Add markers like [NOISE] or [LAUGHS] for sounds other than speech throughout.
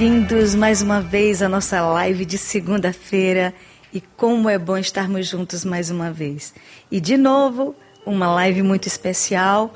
bem-vindos mais uma vez à nossa live de segunda-feira. E como é bom estarmos juntos mais uma vez. E de novo, uma live muito especial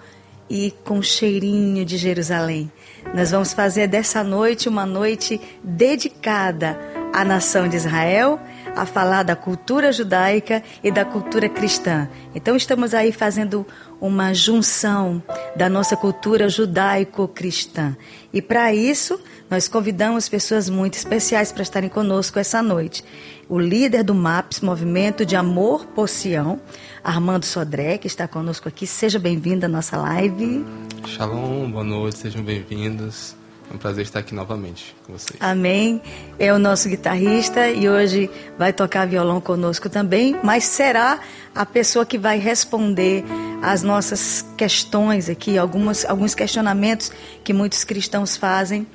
e com cheirinho de Jerusalém. Nós vamos fazer dessa noite uma noite dedicada à nação de Israel, a falar da cultura judaica e da cultura cristã. Então estamos aí fazendo uma junção da nossa cultura judaico-cristã. E para isso, nós convidamos pessoas muito especiais para estarem conosco essa noite. O líder do MAPS, Movimento de Amor por Sião, Armando Sodré, que está conosco aqui. Seja bem-vindo à nossa live. Shalom, boa noite, sejam bem-vindos. É um prazer estar aqui novamente com vocês. Amém. É o nosso guitarrista e hoje vai tocar violão conosco também, mas será a pessoa que vai responder as nossas questões aqui, algumas, alguns questionamentos que muitos cristãos fazem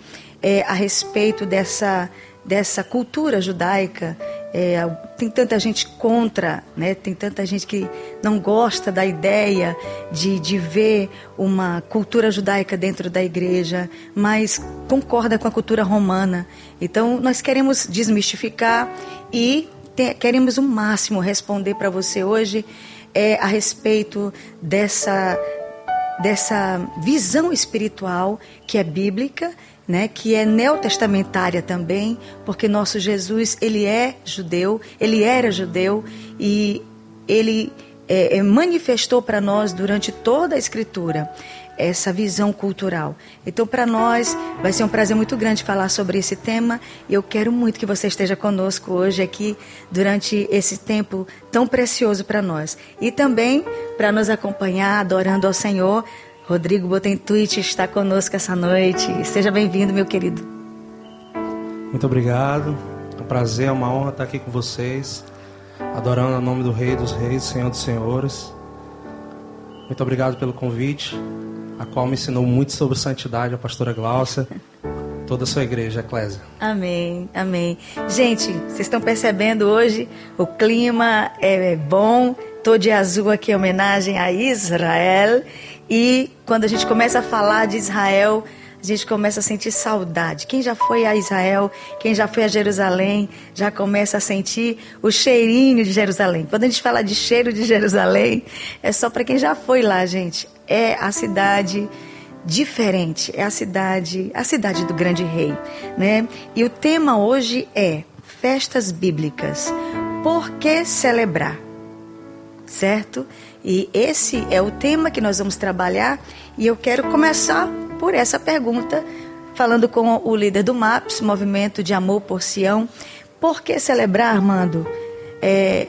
é, a respeito dessa, dessa cultura judaica é, tem tanta gente contra, né? tem tanta gente que não gosta da ideia de, de ver uma cultura judaica dentro da igreja, mas concorda com a cultura romana. Então, nós queremos desmistificar e te, queremos o máximo responder para você hoje é, a respeito dessa, dessa visão espiritual que é bíblica né, que é neotestamentária também, porque nosso Jesus, ele é judeu, ele era judeu e ele é, é, manifestou para nós durante toda a escritura essa visão cultural. Então, para nós, vai ser um prazer muito grande falar sobre esse tema. E eu quero muito que você esteja conosco hoje aqui, durante esse tempo tão precioso para nós. E também para nos acompanhar, adorando ao Senhor, Rodrigo Botentuit está conosco essa noite. Seja bem-vindo, meu querido. Muito obrigado. É um prazer, é uma honra estar aqui com vocês, adorando o nome do Rei dos Reis, Senhor dos Senhores. Muito obrigado pelo convite, a qual me ensinou muito sobre santidade a pastora Glaucia, [LAUGHS] toda a sua igreja, Eclésia. Amém, amém. Gente, vocês estão percebendo hoje, o clima é bom, Tô de azul aqui em homenagem a Israel. E quando a gente começa a falar de Israel, a gente começa a sentir saudade. Quem já foi a Israel, quem já foi a Jerusalém, já começa a sentir o cheirinho de Jerusalém. Quando a gente fala de cheiro de Jerusalém, é só para quem já foi lá, gente. É a cidade diferente, é a cidade, a cidade do grande rei, né? E o tema hoje é festas bíblicas. Por que celebrar? certo? E esse é o tema que nós vamos trabalhar e eu quero começar por essa pergunta, falando com o líder do MAPS, Movimento de Amor por Sião. Por que celebrar, Armando, é,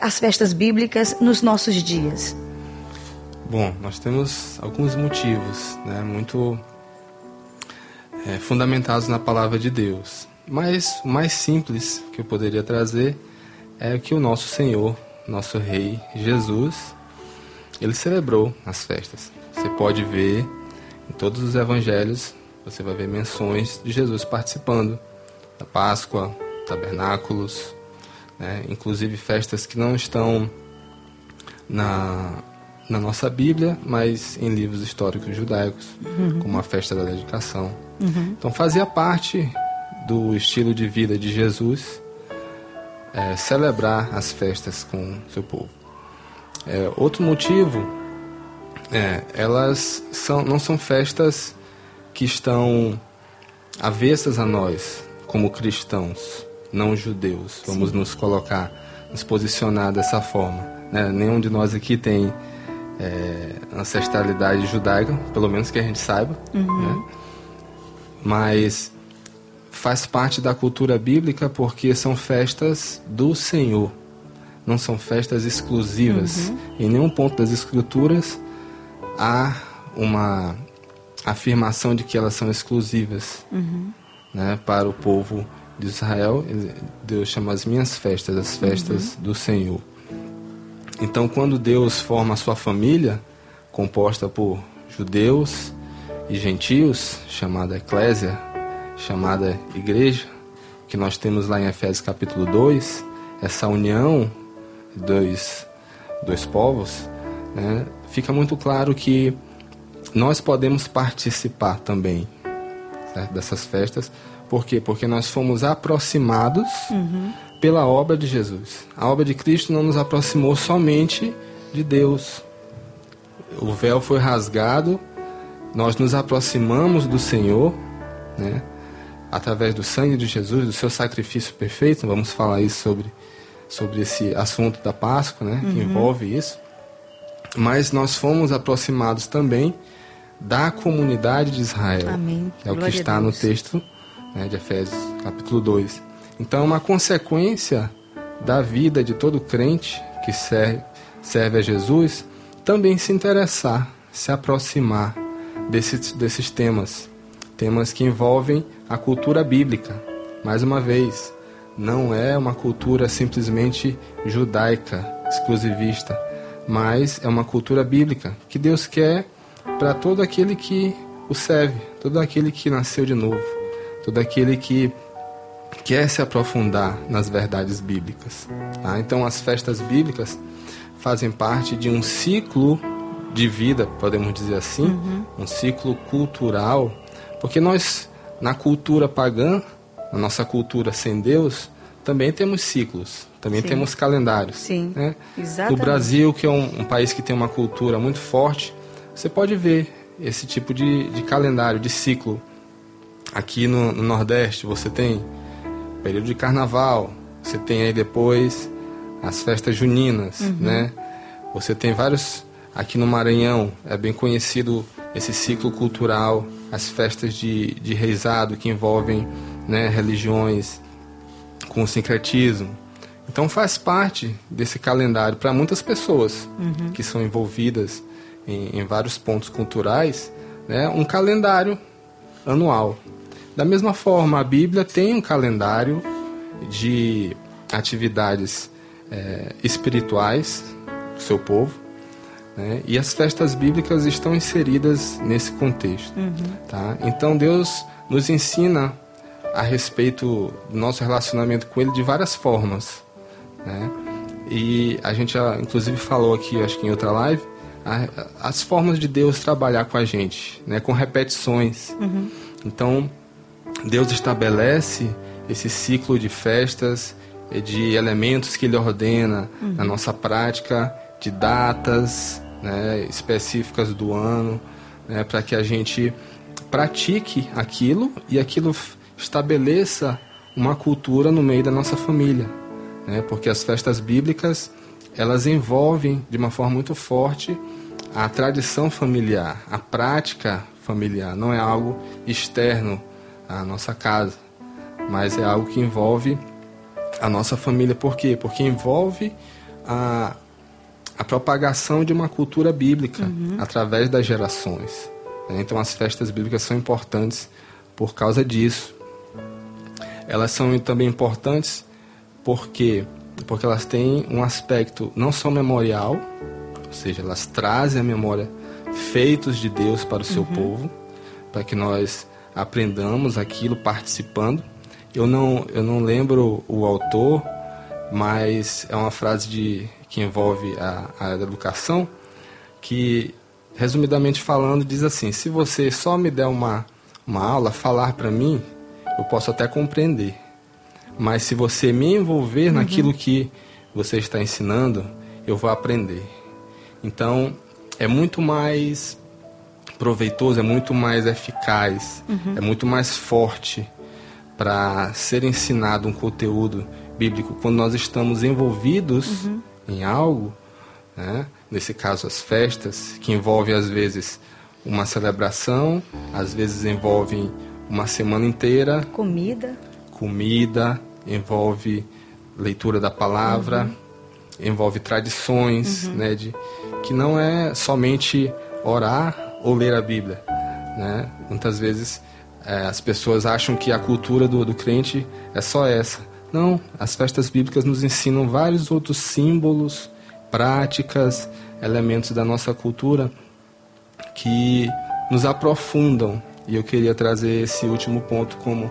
as festas bíblicas nos nossos dias? Bom, nós temos alguns motivos, né, muito é, fundamentados na palavra de Deus. Mas o mais simples que eu poderia trazer é que o nosso Senhor nosso rei Jesus, ele celebrou as festas. Você pode ver em todos os evangelhos, você vai ver menções de Jesus participando da Páscoa, tabernáculos, né? inclusive festas que não estão na, na nossa Bíblia, mas em livros históricos judaicos, uhum. como a festa da dedicação. Uhum. Então fazia parte do estilo de vida de Jesus é, celebrar as festas com seu povo. É, outro motivo é, elas são, não são festas que estão avessas a nós como cristãos, não judeus. Vamos Sim. nos colocar, nos posicionar dessa forma. Né? Nenhum de nós aqui tem é, ancestralidade judaica, pelo menos que a gente saiba. Uhum. Né? Mas faz parte da cultura bíblica porque são festas do Senhor, não são festas exclusivas. Uhum. Em nenhum ponto das Escrituras há uma afirmação de que elas são exclusivas uhum. né, para o povo de Israel. Deus chama as minhas festas as festas uhum. do Senhor. Então, quando Deus forma a sua família, composta por judeus e gentios, chamada Eclésia, chamada igreja, que nós temos lá em Efésios capítulo 2, essa união dois, dois povos, né, fica muito claro que nós podemos participar também certo? dessas festas, Por quê? Porque nós fomos aproximados uhum. pela obra de Jesus. A obra de Cristo não nos aproximou somente de Deus. O véu foi rasgado, nós nos aproximamos do Senhor, né? através do sangue de Jesus, do seu sacrifício perfeito. Vamos falar isso sobre, sobre esse assunto da Páscoa, né? Uhum. que envolve isso. Mas nós fomos aproximados também da comunidade de Israel. Amém. É o que está no texto né, de Efésios, capítulo 2. Então, é uma consequência da vida de todo crente que serve, serve a Jesus também se interessar, se aproximar desses, desses temas. Temas que envolvem a cultura bíblica. Mais uma vez, não é uma cultura simplesmente judaica, exclusivista, mas é uma cultura bíblica que Deus quer para todo aquele que o serve, todo aquele que nasceu de novo, todo aquele que quer se aprofundar nas verdades bíblicas. Tá? Então, as festas bíblicas fazem parte de um ciclo de vida, podemos dizer assim, uhum. um ciclo cultural, porque nós, na cultura pagã, na nossa cultura sem Deus, também temos ciclos, também Sim. temos calendários. Sim, né? exatamente. No Brasil, que é um, um, país que tem uma cultura muito forte, você pode ver esse tipo de, de calendário, de ciclo. Aqui no, no, Nordeste você tem período de carnaval, você tem aí depois as festas juninas, uhum. né? Você tem vários aqui no Maranhão, é bem conhecido esse ciclo cultural, as festas de, de reizado que envolvem né, religiões com sincretismo. Então faz parte desse calendário para muitas pessoas uhum. que são envolvidas em, em vários pontos culturais, né, um calendário anual. Da mesma forma, a Bíblia tem um calendário de atividades é, espirituais do seu povo, né, e as festas bíblicas estão inseridas nesse contexto. Uhum. Tá? Então, Deus nos ensina a respeito do nosso relacionamento com Ele de várias formas. Né? E a gente, já, inclusive, falou aqui, acho que em outra live, as formas de Deus trabalhar com a gente, né, com repetições. Uhum. Então, Deus estabelece esse ciclo de festas, de elementos que Ele ordena uhum. na nossa prática, de datas né, específicas do ano, né, para que a gente pratique aquilo e aquilo estabeleça uma cultura no meio da nossa família. Né, porque as festas bíblicas elas envolvem de uma forma muito forte a tradição familiar, a prática familiar. Não é algo externo à nossa casa, mas é algo que envolve a nossa família. Por quê? Porque envolve a, a propagação de uma cultura bíblica uhum. através das gerações. Então, as festas bíblicas são importantes por causa disso. Elas são também importantes porque porque elas têm um aspecto não só memorial, ou seja, elas trazem a memória feitos de Deus para o seu uhum. povo, para que nós aprendamos aquilo participando. Eu não, eu não lembro o autor, mas é uma frase de, que envolve a, a educação, que, resumidamente falando, diz assim: se você só me der uma, uma aula, falar para mim, eu posso até compreender. Mas se você me envolver uhum. naquilo que você está ensinando, eu vou aprender. Então, é muito mais proveitoso, é muito mais eficaz, uhum. é muito mais forte para ser ensinado um conteúdo bíblico quando nós estamos envolvidos uhum. em algo, né? nesse caso as festas, que envolvem às vezes uma celebração, às vezes envolvem uma semana inteira. Comida comida, envolve leitura da palavra, uhum. envolve tradições, uhum. né, de, que não é somente orar ou ler a Bíblia. Né? Muitas vezes é, as pessoas acham que a cultura do, do crente é só essa. Não, as festas bíblicas nos ensinam vários outros símbolos, práticas, elementos da nossa cultura que nos aprofundam. E eu queria trazer esse último ponto como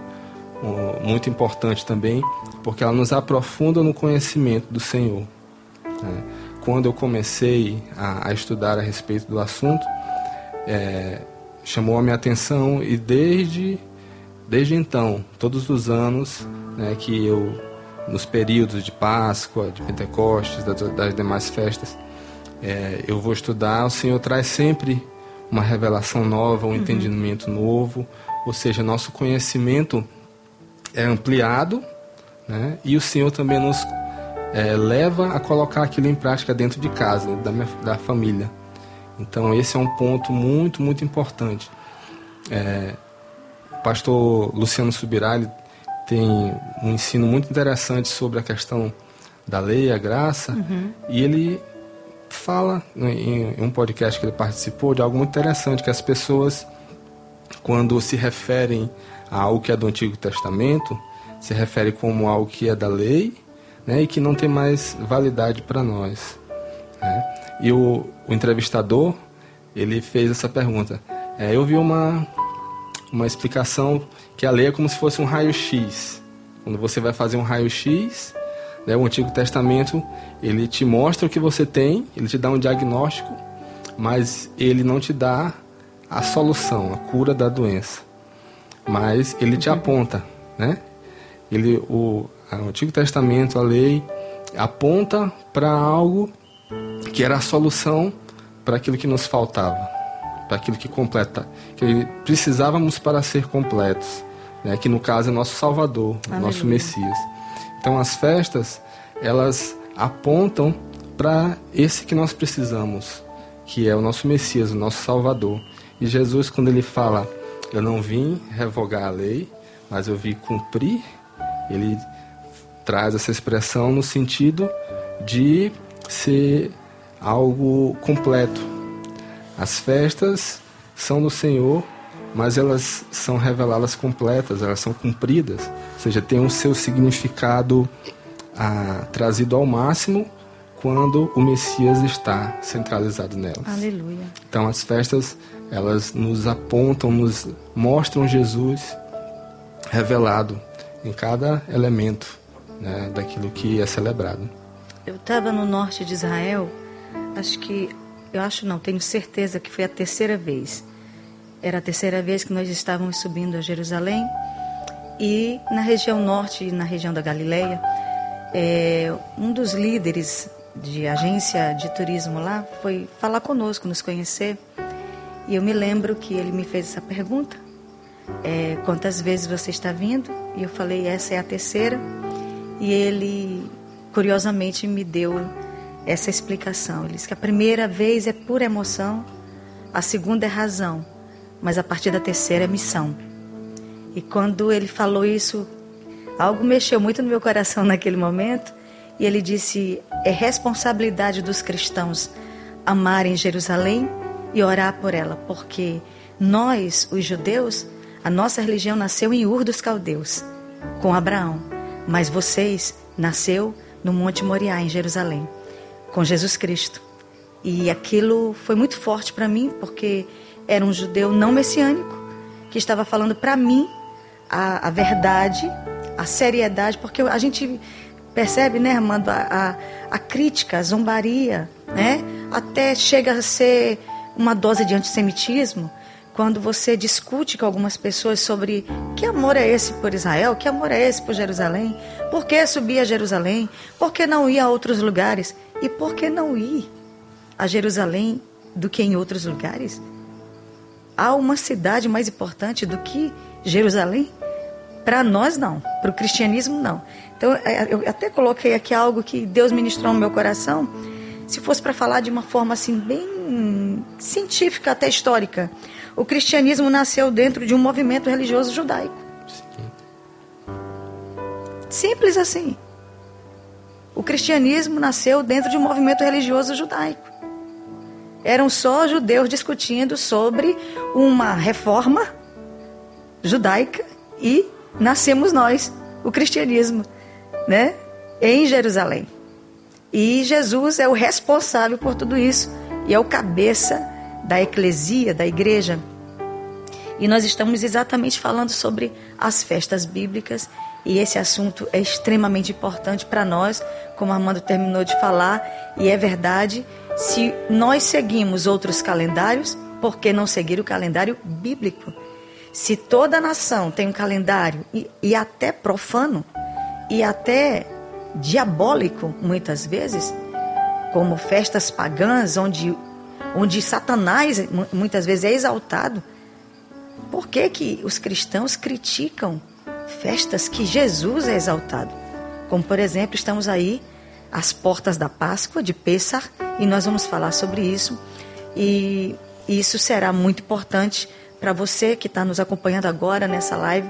muito importante também, porque ela nos aprofunda no conhecimento do Senhor. Né? Quando eu comecei a, a, estudar a respeito do assunto, é, chamou a minha atenção e desde, desde então, todos os anos né, que eu, nos períodos de Páscoa, de Pentecostes, das, das demais festas, é, eu vou estudar, o Senhor traz sempre uma revelação nova, um uhum. entendimento novo, ou seja, nosso conhecimento é ampliado né, e o Senhor também nos é, leva a colocar aquilo em prática dentro de casa, da, minha, da família. Então, esse é um ponto muito, muito importante. É, o pastor Luciano Subirá tem um ensino muito interessante sobre a questão da lei, a graça, uhum. e ele fala em, um podcast que ele participou de algo muito interessante, que as pessoas, quando se referem a algo que é do Antigo Testamento, se refere como algo que é da lei né, e que não tem mais validade para nós. Né? E o, o, entrevistador, ele fez essa pergunta. É, eu vi uma, uma explicação que a lei é como se fosse um raio-x. Quando você vai fazer um raio-x, né, o Antigo Testamento, ele te mostra o que você tem, ele te dá um diagnóstico, mas ele não te dá a solução, a cura da doença. Mas ele te aponta, né? Ele, o, o Antigo Testamento, a lei, aponta para algo que era a solução para aquilo que nos faltava, para aquilo que completa, que precisávamos para ser completos, né? que no caso é nosso Salvador, Aleluia. nosso Messias. Então as festas, elas apontam para esse que nós precisamos, que é o nosso Messias, o nosso Salvador. E Jesus, quando ele fala, eu não vim revogar a lei, mas eu vim cumprir, ele traz essa expressão no sentido de ser algo completo. As festas são do Senhor, mas elas são reveladas completas, elas são cumpridas, ou seja, tem o seu significado ah, trazido ao máximo quando o Messias está centralizado nelas. Aleluia. Então as festas elas nos apontam, nos mostram Jesus revelado em cada elemento né, daquilo que é celebrado. Eu estava no norte de Israel, acho que, eu acho não, tenho certeza que foi a terceira vez. Era a terceira vez que nós estávamos subindo a Jerusalém e na região norte, na região da Galileia, é, um dos líderes de agência de turismo lá foi falar conosco, nos conhecer. E eu me lembro que ele me fez essa pergunta: é, quantas vezes você está vindo? E eu falei: essa é a terceira. E ele, curiosamente, me deu essa explicação. Ele disse que a primeira vez é pura emoção, a segunda é razão, mas a partir da terceira é missão. E quando ele falou isso, algo mexeu muito no meu coração naquele momento. E ele disse: é responsabilidade dos cristãos amarem Jerusalém e orar por ela, porque nós, os judeus, a nossa religião nasceu em Ur dos Caldeus, com Abraão. Mas vocês nasceu no Monte Moriá, em Jerusalém, com Jesus Cristo. E aquilo foi muito forte para mim, porque era um judeu não messiânico que estava falando para mim a, a, verdade, a seriedade, porque a gente percebe, né, Armando, a, a, a crítica, a zombaria, né, até chega a ser uma dose de antissemitismo quando você discute com algumas pessoas sobre que amor é esse por Israel, que amor é esse por Jerusalém, por que subir a Jerusalém, por que não ir a outros lugares? E por que não ir a Jerusalém do que em outros lugares? Há uma cidade mais importante do que Jerusalém? Para nós, não. Para o cristianismo, não. Então, é, eu até coloquei aqui algo que Deus ministrou no meu coração. Se fosse para falar de uma forma assim, bem científica, até histórica o cristianismo nasceu dentro de um movimento religioso judaico. Simples assim. O cristianismo nasceu dentro de um movimento religioso judaico. Eram só judeus discutindo sobre uma reforma judaica e nascemos nós, o cristianismo, né? Em Jerusalém. E Jesus é o responsável por tudo isso e é o cabeça da eclesia, da igreja. E nós estamos exatamente falando sobre as festas bíblicas e esse assunto é extremamente importante para nós, como Armando terminou de falar, e é verdade. Se nós seguimos outros calendários, por que não seguir o calendário bíblico? Se toda nação tem um calendário, e, e até profano, e até diabólico, muitas vezes, como festas pagãs, onde, onde Satanás muitas vezes é exaltado, por que, que os cristãos criticam festas que Jesus é exaltado? Como, por exemplo, estamos aí às portas da Páscoa, de Pêssar, e nós vamos falar sobre isso. E isso será muito importante para você que está nos acompanhando agora nessa live.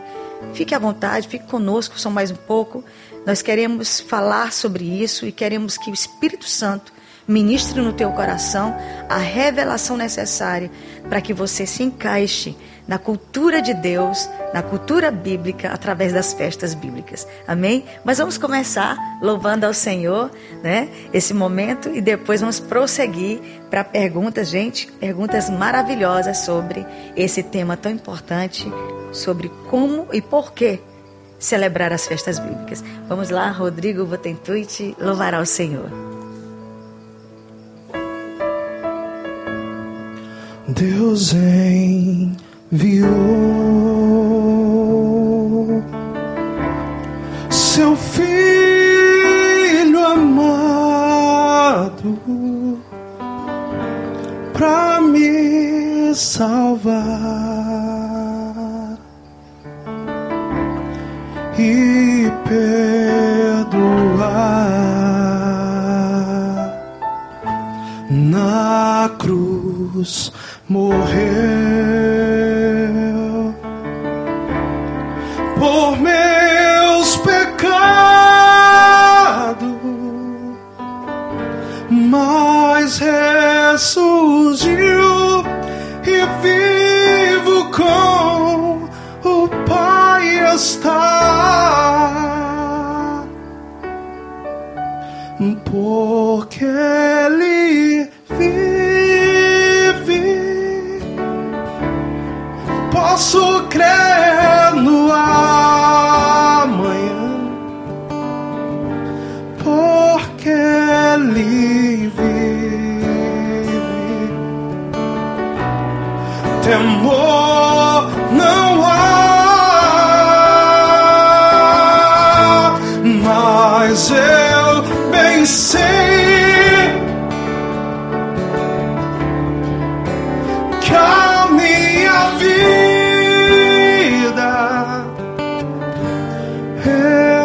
Fique à vontade, fique conosco só mais um pouco. Nós queremos falar sobre isso e queremos que o Espírito Santo ministre no teu coração a revelação necessária para que você se encaixe na cultura de Deus, na cultura bíblica, através das festas bíblicas. Amém? Mas vamos começar louvando ao Senhor, né? Esse momento e depois vamos prosseguir para perguntas, gente, perguntas maravilhosas sobre esse tema tão importante, sobre como e por que celebrar as festas bíblicas. Vamos lá, Rodrigo Botentuit, louvará o Senhor. Deus enviou seu filho amado para me salvar. e perdoar. Na cruz morreu mas ressurgiu e vivo com o Pai está. Porque Ele vive, posso crer no amanhã.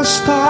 Está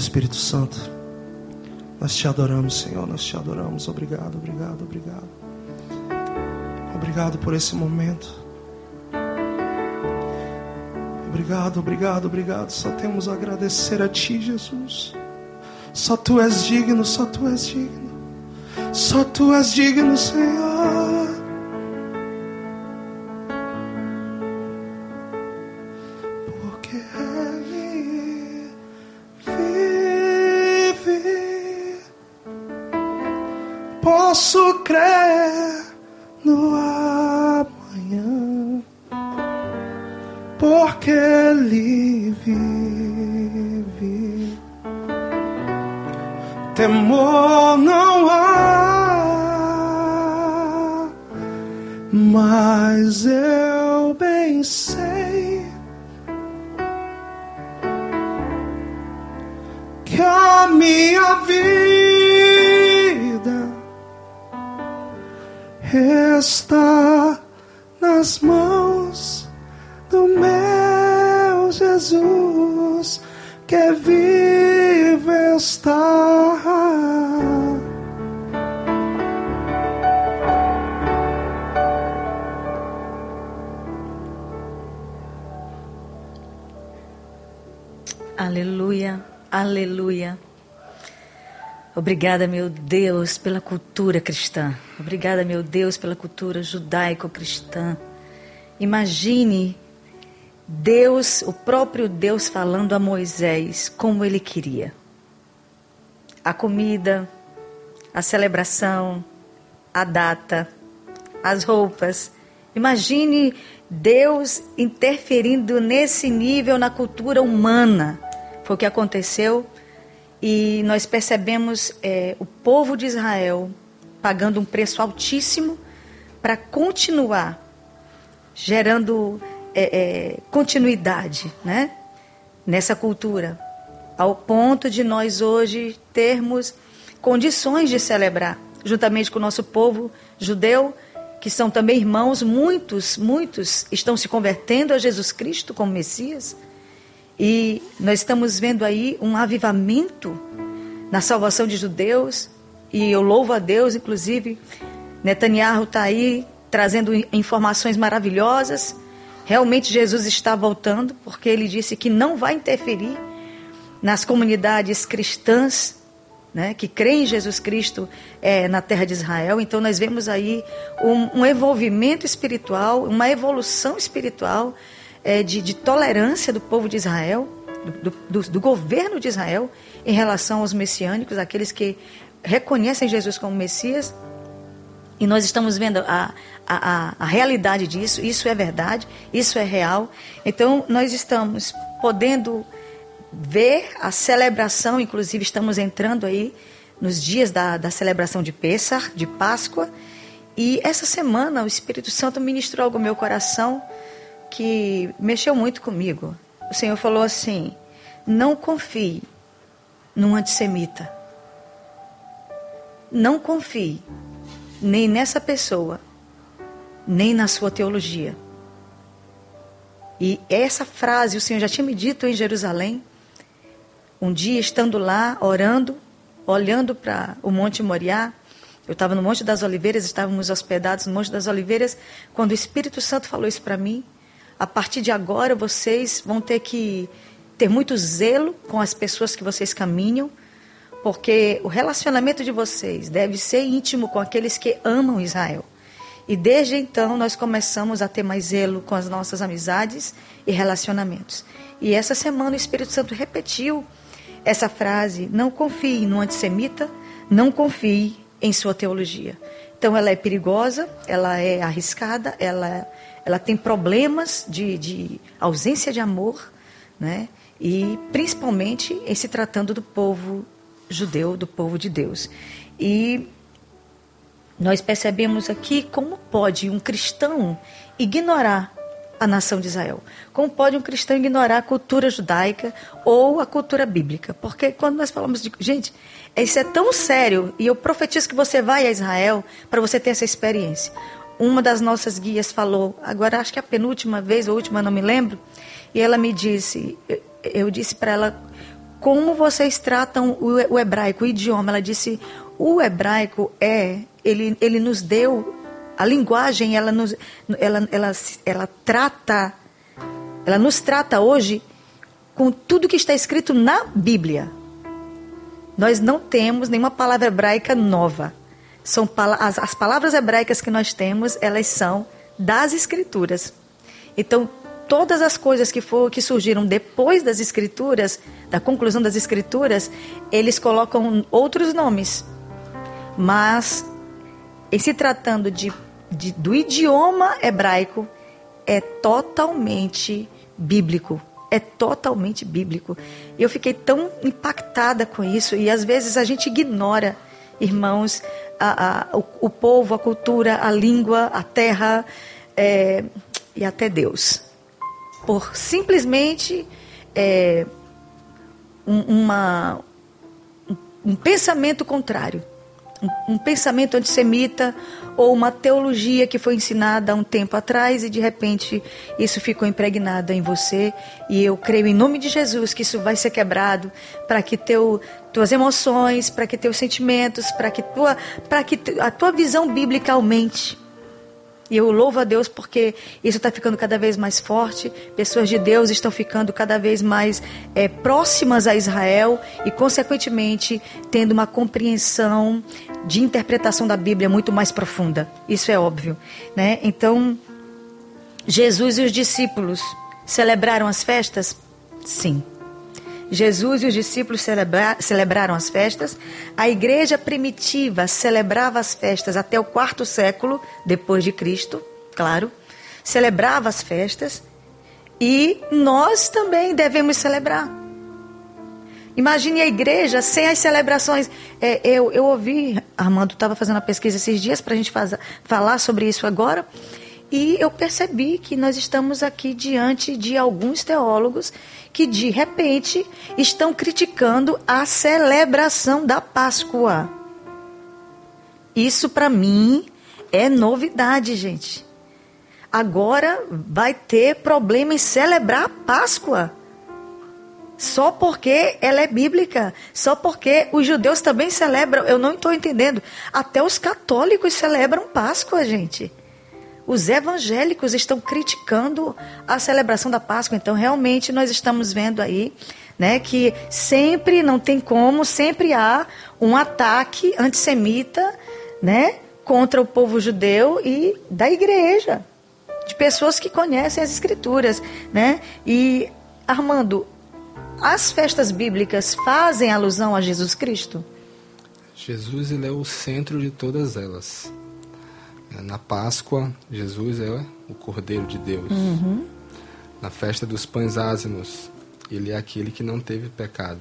Espírito Santo. Nós te adoramos, Senhor, nós te adoramos. Obrigado, obrigado, obrigado. Obrigado por esse momento. Obrigado, obrigado, obrigado. Só temos a agradecer a Ti, Jesus. Só Tu és digno, só Tu és digno. Só Tu és digno, Senhor. Obrigada, meu Deus, pela cultura cristã. Obrigada, meu Deus, pela cultura judaico-cristã. Imagine Deus, o próprio Deus falando a Moisés como ele queria. A comida, a celebração, a data, as roupas. Imagine Deus interferindo nesse nível na cultura humana. Foi o que aconteceu e nós percebemos é, o povo de Israel pagando um preço altíssimo para continuar gerando é, é, continuidade né, nessa cultura, ao ponto de nós hoje termos condições de celebrar, juntamente com o nosso povo judeu, que são também irmãos, muitos, muitos estão se convertendo a Jesus Cristo como Messias. E nós estamos vendo aí um avivamento na salvação de judeus. E eu louvo a Deus, inclusive, Netanyahu está aí trazendo informações maravilhosas. Realmente Jesus está voltando, porque ele disse que não vai interferir nas comunidades cristãs né, que creem em Jesus Cristo é, na terra de Israel. Então nós vemos aí um, um envolvimento espiritual, uma evolução espiritual é, de, de, tolerância do povo de Israel, do, do, do, governo de Israel em relação aos messiânicos, aqueles que reconhecem Jesus como Messias. E nós estamos vendo a, a, a, realidade disso, isso é verdade, isso é real. Então, nós estamos podendo ver a celebração, inclusive estamos entrando aí nos dias da, da celebração de Pêssar, de Páscoa, e essa semana o Espírito Santo ministrou algo no meu coração que mexeu muito comigo. O Senhor falou assim: não confie num antissemita. Não confie nem nessa pessoa nem na sua teologia. E essa frase o Senhor já tinha me dito em Jerusalém, um dia estando lá, orando, olhando para o Monte Moriá, eu estava no Monte das Oliveiras, estávamos hospedados no Monte das Oliveiras, quando o Espírito Santo falou isso para mim, a partir de agora vocês vão ter que ter muito zelo com as pessoas que vocês caminham, porque o relacionamento de vocês deve ser íntimo com aqueles que amam Israel. E desde então nós começamos a ter mais zelo com as nossas amizades e relacionamentos. E essa semana o Espírito Santo repetiu essa frase: não confie no antissemita, não confie em sua teologia. Então ela é perigosa, ela é arriscada, ela, ela tem problemas de, de ausência de amor, né? e principalmente em se tratando do povo judeu, do povo de Deus. E nós percebemos aqui como pode um cristão ignorar a nação de Israel? Como pode um cristão ignorar a cultura judaica ou a cultura bíblica? Porque quando nós falamos de. Gente, isso é tão sério, e eu profetizo que você vai a Israel para você ter essa experiência. Uma das nossas guias falou, agora acho que é a penúltima vez, ou última, não me lembro, e ela me disse, eu, disse para ela, como vocês tratam o, o hebraico, o idioma? Ela disse, o hebraico é, ele, ele nos deu, a linguagem, ela nos, ela, ela, ela trata, ela nos trata hoje com tudo que está escrito na Bíblia. Nós não temos nenhuma palavra hebraica nova. São as, as palavras hebraicas que nós temos, elas são das escrituras. Então, todas as coisas que, for, que surgiram depois das escrituras, da conclusão das escrituras, eles colocam outros nomes. Mas, em se tratando de, de, do idioma hebraico, é totalmente bíblico é totalmente bíblico. Eu fiquei tão impactada com isso e às vezes a gente ignora, irmãos, a, a, o, o, povo, a cultura, a língua, a terra é, e até Deus. Por simplesmente é, um, uma, um, um pensamento contrário um, pensamento antissemita ou uma teologia que foi ensinada há um tempo atrás e de repente isso ficou impregnado em você. E eu creio em nome de Jesus que isso vai ser quebrado para que teu tuas emoções, para que teus sentimentos, para que tua para que a tua visão bíblica aumente e eu louvo a Deus porque isso está ficando cada vez mais forte. Pessoas de Deus estão ficando cada vez mais é, próximas a Israel e, consequentemente, tendo uma compreensão de interpretação da Bíblia muito mais profunda. Isso é óbvio. Né? Então, Jesus e os discípulos celebraram as festas? Sim. Jesus e os discípulos celebra celebraram as festas. A igreja primitiva celebrava as festas até o quarto século depois de Cristo, claro. Celebrava as festas e nós também devemos celebrar. Imagine a igreja sem as celebrações. É, eu, eu ouvi, Armando estava fazendo a pesquisa esses dias para a gente faz, falar sobre isso agora. E eu percebi que nós estamos aqui diante de alguns teólogos que, de repente, estão criticando a celebração da Páscoa. Isso, para mim, é novidade, gente. Agora vai ter problema em celebrar a Páscoa. Só porque ela é bíblica, só porque os judeus também celebram, eu não estou entendendo. Até os católicos celebram Páscoa, gente os evangélicos estão criticando a celebração da Páscoa. Então, realmente, nós estamos vendo aí né, que sempre, não tem como, sempre há um ataque antissemita né, contra o povo judeu e da igreja, de pessoas que conhecem as escrituras. Né? E, Armando, as festas bíblicas fazem alusão a Jesus Cristo? Jesus ele é o centro de todas elas. Na Páscoa, Jesus é o Cordeiro de Deus. Uhum. Na festa dos pães ázimos, ele é aquele que não teve pecado.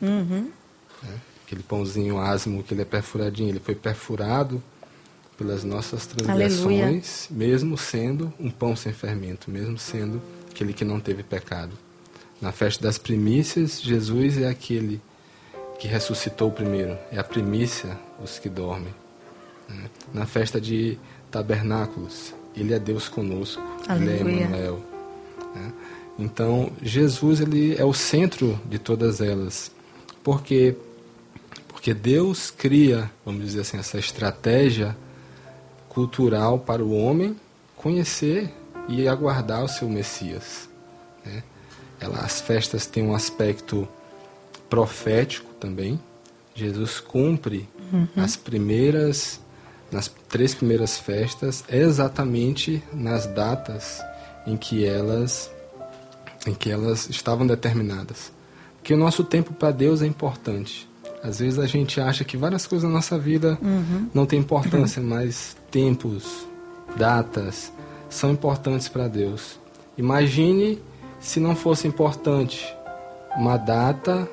Uhum. É, aquele pãozinho ázimo que ele é perfuradinho, ele foi perfurado pelas nossas transgressões, Aleluia. mesmo sendo um pão sem fermento, mesmo sendo aquele que não teve pecado. Na festa das primícias, Jesus é aquele que ressuscitou primeiro, é a primícia dos que dormem. Né? Na festa de tabernáculos, ele é Deus conosco, Aleluia. ele é Emmanuel. Né? Então, Jesus ele é o centro de todas elas. Porque porque Deus cria, vamos dizer assim, essa estratégia cultural para o homem conhecer e aguardar o seu Messias. Né? Ela, as festas têm um aspecto profético também. Jesus cumpre uhum. as primeiras nas três primeiras festas exatamente nas datas em que elas em que elas estavam determinadas. Porque o nosso tempo para Deus é importante. Às vezes a gente acha que várias coisas na nossa vida uhum. não têm importância, uhum. [LAUGHS] mas tempos, datas são importantes para Deus. Imagine se não fosse importante uma data,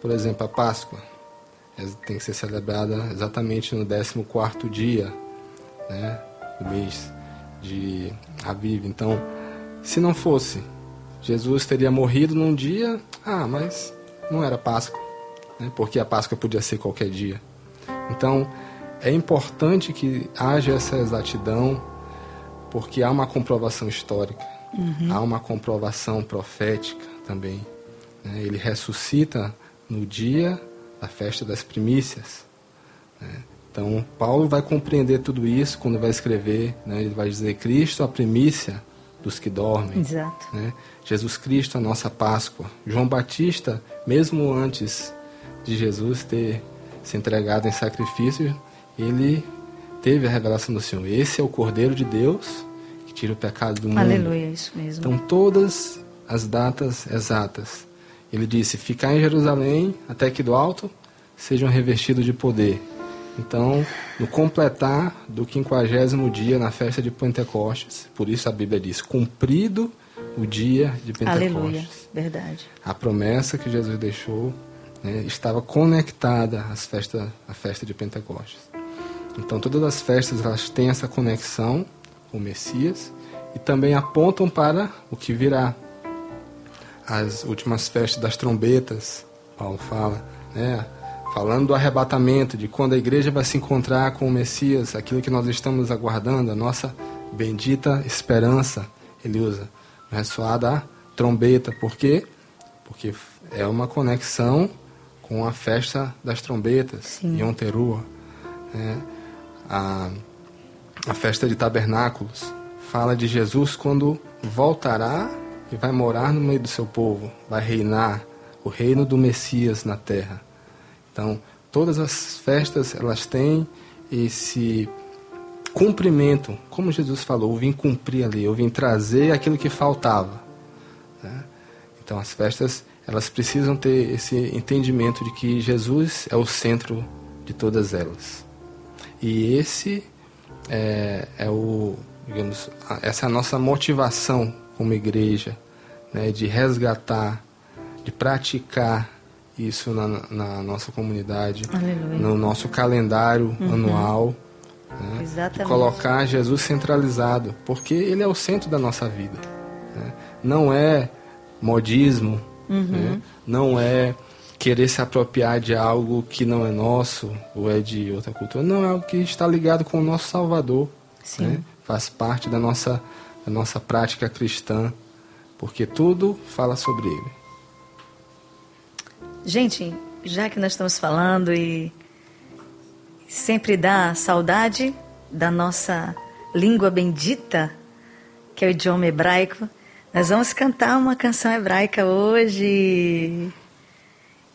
por exemplo, a Páscoa tem que ser celebrada exatamente no 14 dia né, do mês de Aviv. Então, se não fosse, Jesus teria morrido num dia, ah, mas não era Páscoa, né? porque a Páscoa podia ser qualquer dia. Então, é importante que haja essa exatidão, porque há uma comprovação histórica, uhum. há uma comprovação profética também. Né? Ele ressuscita no dia da festa das primícias. Né? Então, Paulo vai compreender tudo isso quando vai escrever, né? ele vai dizer: Cristo, a primícia dos que dormem. Exato. Né? Jesus Cristo, a nossa Páscoa. João Batista, mesmo antes de Jesus ter se entregado em sacrifício, ele teve a revelação do Senhor. Esse é o Cordeiro de Deus que tira o pecado do mundo. Aleluia, isso mesmo. Então, todas as datas exatas. Ele disse: Ficar em Jerusalém até que do alto sejam revestidos de poder. Então, no completar do quinquagésimo dia na festa de Pentecostes, por isso a Bíblia diz: cumprido o dia de Pentecostes. Aleluia, verdade. A promessa que Jesus deixou né, estava conectada às festas, à festa de Pentecostes. Então, todas as festas elas têm essa conexão com o Messias e também apontam para o que virá. As últimas festas das trombetas, Paulo fala, né? falando do arrebatamento, de quando a igreja vai se encontrar com o Messias, aquilo que nós estamos aguardando, a nossa bendita esperança. Ele usa ressoar da trombeta. Por quê? Porque é uma conexão com a festa das trombetas, Sim. Yom Teruah. Né? A, a festa de tabernáculos fala de Jesus quando voltará e vai morar no meio do seu povo, vai reinar o reino do Messias na terra. Então, todas as festas, elas têm esse cumprimento, como Jesus falou, eu vim cumprir ali, eu vim trazer aquilo que faltava. Né? Então, as festas, elas precisam ter esse entendimento de que Jesus é o centro de todas elas. E esse é, é o, digamos, essa é a nossa motivação como igreja, né, de resgatar, de praticar isso na, na nossa comunidade, Aleluia. no nosso calendário uhum. anual. Né? Exatamente. colocar Jesus centralizado, porque ele é o centro da nossa vida. Né? Não é modismo, uhum. né? não é querer se apropriar de algo que não é nosso ou é de outra cultura. Não, é algo que está ligado com o nosso Salvador. Né? Faz parte da nossa, da nossa prática cristã, porque tudo fala sobre ele. Gente, já que nós estamos falando e sempre dá saudade da nossa língua bendita, que é o idioma hebraico, nós vamos cantar uma canção hebraica hoje.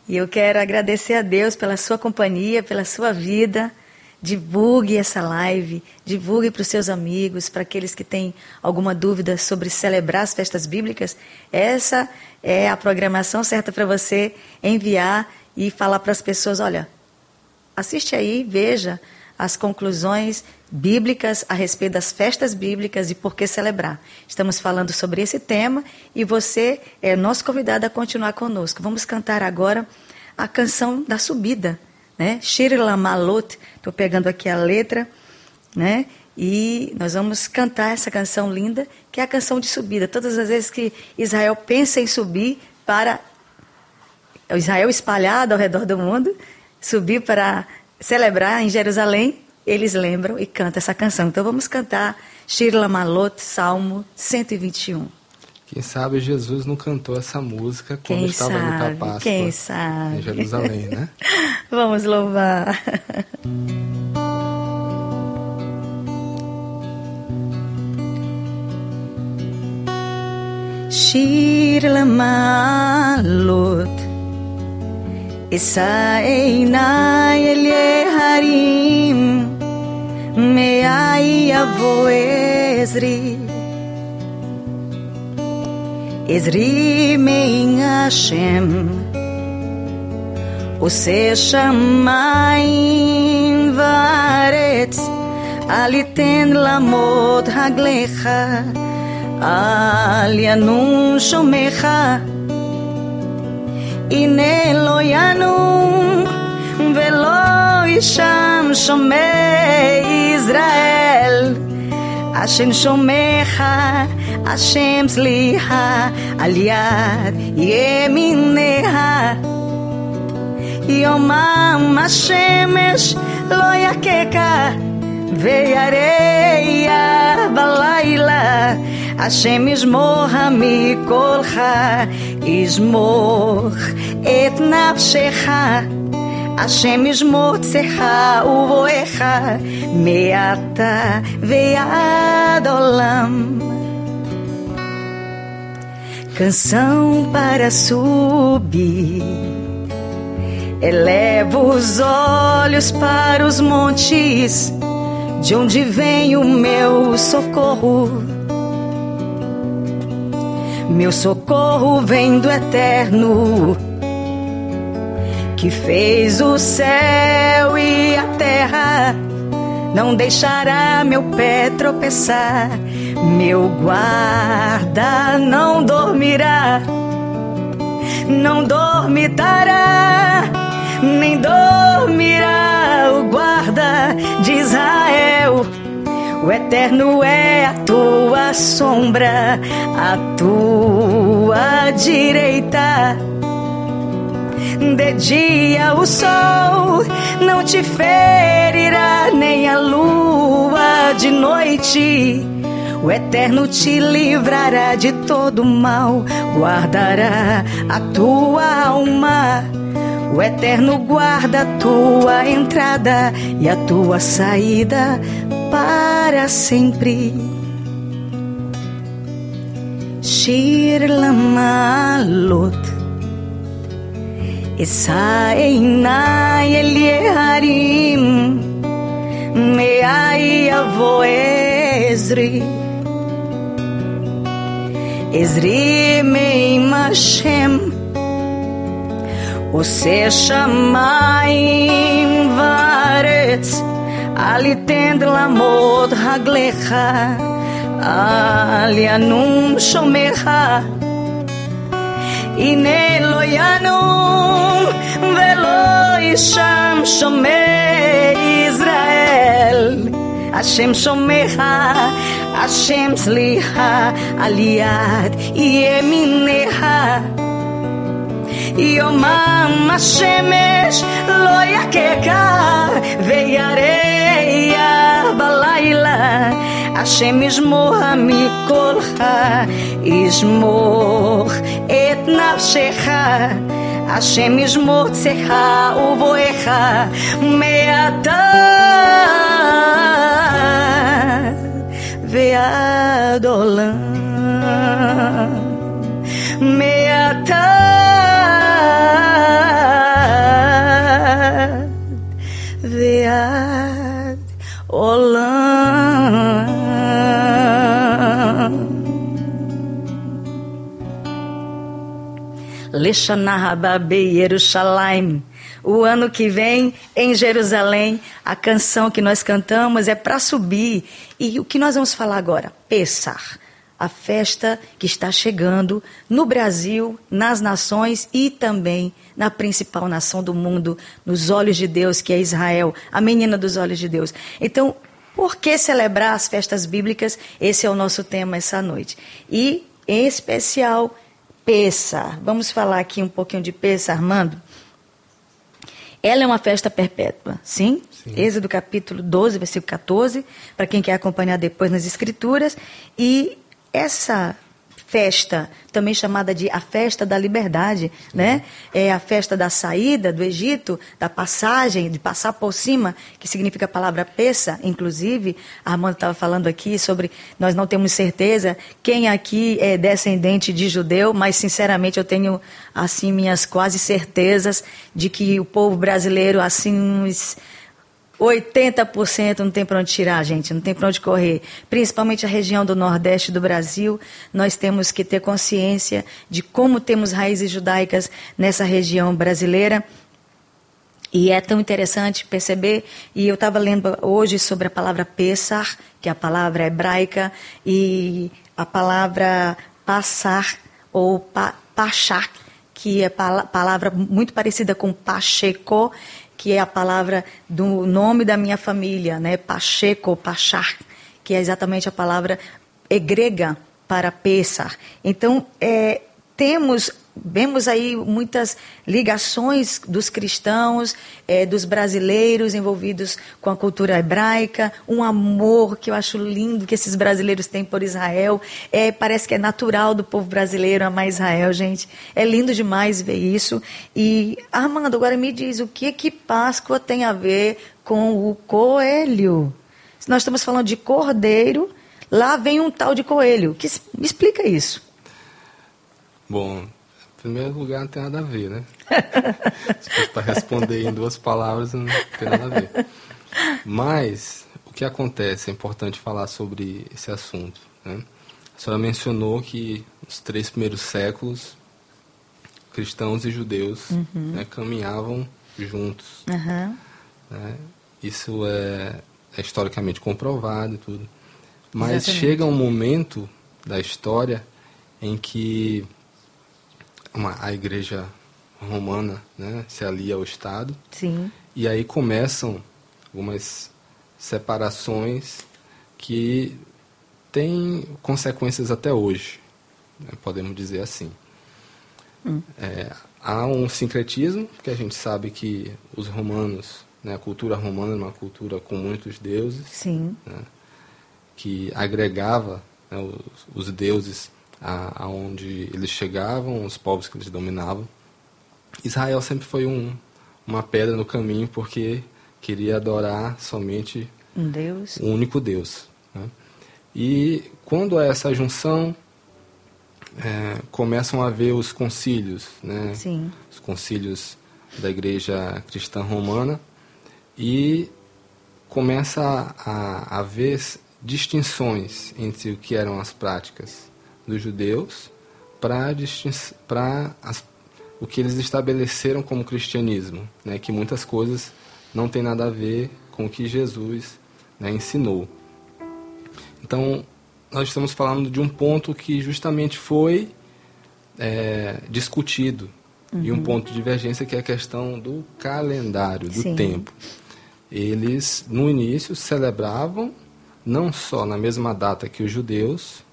E eu quero agradecer a Deus pela sua companhia, pela sua vida. Divulgue essa live, divulgue para os seus amigos, para aqueles que têm alguma dúvida sobre celebrar as festas bíblicas. Essa é a programação certa para você enviar e falar para as pessoas: olha, assiste aí, veja as conclusões bíblicas a respeito das festas bíblicas e por que celebrar. Estamos falando sobre esse tema e você é nosso convidado a continuar conosco. Vamos cantar agora a canção da subida né? Lamalot, estou pegando aqui a letra, né? E nós vamos cantar essa canção linda, que é a canção de subida. Todas as vezes que Israel pensa em subir para Israel espalhado ao redor do mundo, subir para celebrar em Jerusalém, eles lembram e cantam essa canção. Então vamos cantar Shir Lamalot, Salmo 121. Quem sabe Jesus não cantou essa música quando Quem estava sabe? indo para Páscoa Quem sabe? em Jerusalém, né? [LAUGHS] Vamos louvar. [LAUGHS] שיר למעלות, אשא עיניי אל יהרים, מאי יבוא עזרי. עזרי השם, עושה שמיים וארץ, אל יתן למות הגליך, אל ינום שומך. הנה לא ינום ולא ישם שומע ישראל. השם שומך, השם סליחה, על יד ימיניה. יומם השמש לא יככה, ויריה בלילה. השם ישמורך מקולך, ישמוך את נפשך. השם ישמור צאך ובואך מעתה ועד עולם. Canção para subir. Elevo os olhos para os montes, de onde vem o meu socorro. Meu socorro vem do eterno que fez o céu e a terra, não deixará meu pé tropeçar. Meu guarda não dormirá, não dormitará, nem dormirá o guarda de Israel. O eterno é a tua sombra, a tua direita de dia o sol não te ferirá, nem a lua de noite. O Eterno te livrará de todo mal, guardará a tua alma. O Eterno guarda a tua entrada e a tua saída para sempre. Shir Lamalot אשא עיניי אל יערים, מאי יבוא עזרי. עזרי מעם השם, עושה שמיים וארץ, אל יתן לעמוד רגליך, אל ינום שומרך. הנה לא ינום ולא ישם שומע ישראל. השם שומעך, השם סליחה, על יד ימינך. יומם השמש לא יככה וירח בלילה השם ישמור מקולך ישמוך את נפשך השם ישמור צאך ובואך מעתה ועד עולם מעתה ועד עולם. Leshana Hababe Yerushalayim. O ano que vem em Jerusalém, a canção que nós cantamos é para subir. E o que nós vamos falar agora? Pessar a festa que está chegando no Brasil, nas nações e também na principal nação do mundo, nos olhos de Deus, que é Israel, a menina dos olhos de Deus. Então, por que celebrar as festas bíblicas? Esse é o nosso tema essa noite. E, em especial, Pessar. Vamos falar aqui um pouquinho de Pessar, Armando? Ela é uma festa perpétua, sim? sim. Êxodo capítulo 12, versículo 14, para quem quer acompanhar depois nas escrituras. E essa festa, também chamada de a festa da liberdade, né? É a festa da saída do Egito, da passagem, de passar por cima, que significa a palavra peça, inclusive. A Armando estava falando aqui sobre nós não temos certeza quem aqui é descendente de judeu, mas sinceramente eu tenho assim minhas quase certezas de que o povo brasileiro assim 80% não tem para onde tirar, gente, não tem para onde correr. Principalmente a região do Nordeste do Brasil, nós temos que ter consciência de como temos raízes judaicas nessa região brasileira. E é tão interessante perceber, e eu estava lendo hoje sobre a palavra Pessar, que é a palavra hebraica, e a palavra passar, ou pa, pachar, que é palavra muito parecida com pacheco, que é a palavra do nome da minha família, né? Pacheco, Pachar, que é exatamente a palavra grega para Pessar. Então, é, temos vemos aí muitas ligações dos cristãos, é, dos brasileiros envolvidos com a cultura hebraica, um amor que eu acho lindo que esses brasileiros têm por Israel. É, parece que é natural do povo brasileiro amar Israel, gente. É lindo demais ver isso. E, Armando, agora me diz, o que que Páscoa tem a ver com o coelho? Se nós estamos falando de cordeiro, lá vem um tal de coelho. Que, me explica isso. Bom, primeiro lugar, não tem nada a ver, né? [LAUGHS] para responder em duas palavras, não tem nada a ver. Mas, o que acontece, é importante falar sobre esse assunto. Né? A senhora mencionou que nos três primeiros séculos, cristãos e judeus uhum. né, caminhavam juntos. Uhum. Né? Isso é, é, historicamente comprovado e tudo. Mas Exatamente. chega um momento da história em que uma, a igreja romana né, se alia ao Estado. Sim. E aí começam algumas separações que têm consequências até hoje, né, podemos dizer assim. Hum. É, há um sincretismo, que a gente sabe que os romanos, né, a cultura romana é uma cultura com muitos deuses, Sim. Né, que agregava né, os, os deuses a, aonde eles chegavam, os povos que eles dominavam. Israel sempre foi um, uma pedra no caminho porque queria adorar somente um Deus, um único Deus. Né? E quando há essa junção, é, começam a haver os concílios, né? Sim. os concílios da Igreja Cristã Romana, e começa a, a haver distinções entre o que eram as práticas dos judeus para o que eles estabeleceram como cristianismo, né, que muitas coisas não têm nada a ver com o que Jesus né, ensinou. Então, nós estamos falando de um ponto que justamente foi é, discutido uhum. e um ponto de divergência que é a questão do calendário, do Sim. tempo. Eles, no início, celebravam não só na mesma data que os judeus,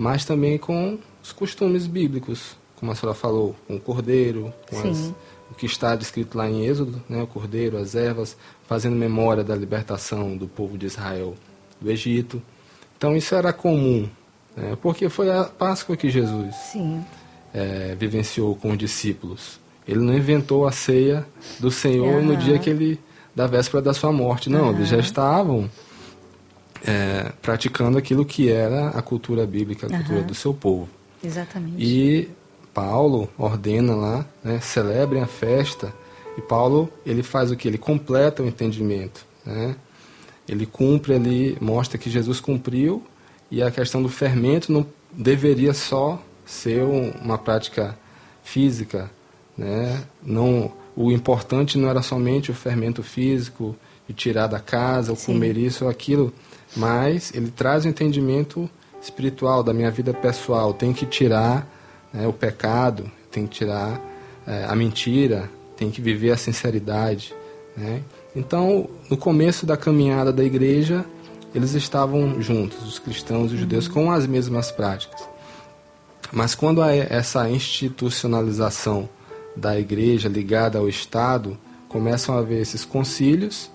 mas também com os costumes bíblicos, como a senhora falou, com o cordeiro, com as, o que está descrito lá em Êxodo, né, o cordeiro, as ervas, fazendo memória da libertação do povo de Israel do Egito. Então isso era comum, né, porque foi a Páscoa que Jesus é, vivenciou com os discípulos. Ele não inventou a ceia do Senhor uhum. no dia que ele da véspera da sua morte, não, uhum. eles já estavam é, praticando aquilo que era a cultura bíblica, a cultura do seu povo. Exatamente. E Paulo ordena lá, né, celebrem a festa. E Paulo ele faz o que? Ele completa o entendimento, né? Ele cumpre ali, mostra que Jesus cumpriu e a questão do fermento não deveria só ser uma prática física, né? Não, o importante não era somente o fermento físico de tirar da casa, ou comer isso ou aquilo, mas ele traz o entendimento espiritual da minha vida pessoal. Tem que tirar né, o pecado, tem que tirar é, a mentira, tem que viver a sinceridade. Né? Então, no começo da caminhada da igreja, eles estavam juntos, os cristãos e os judeus, com as mesmas práticas. Mas quando há essa institucionalização da igreja ligada ao Estado, começam a haver esses concílios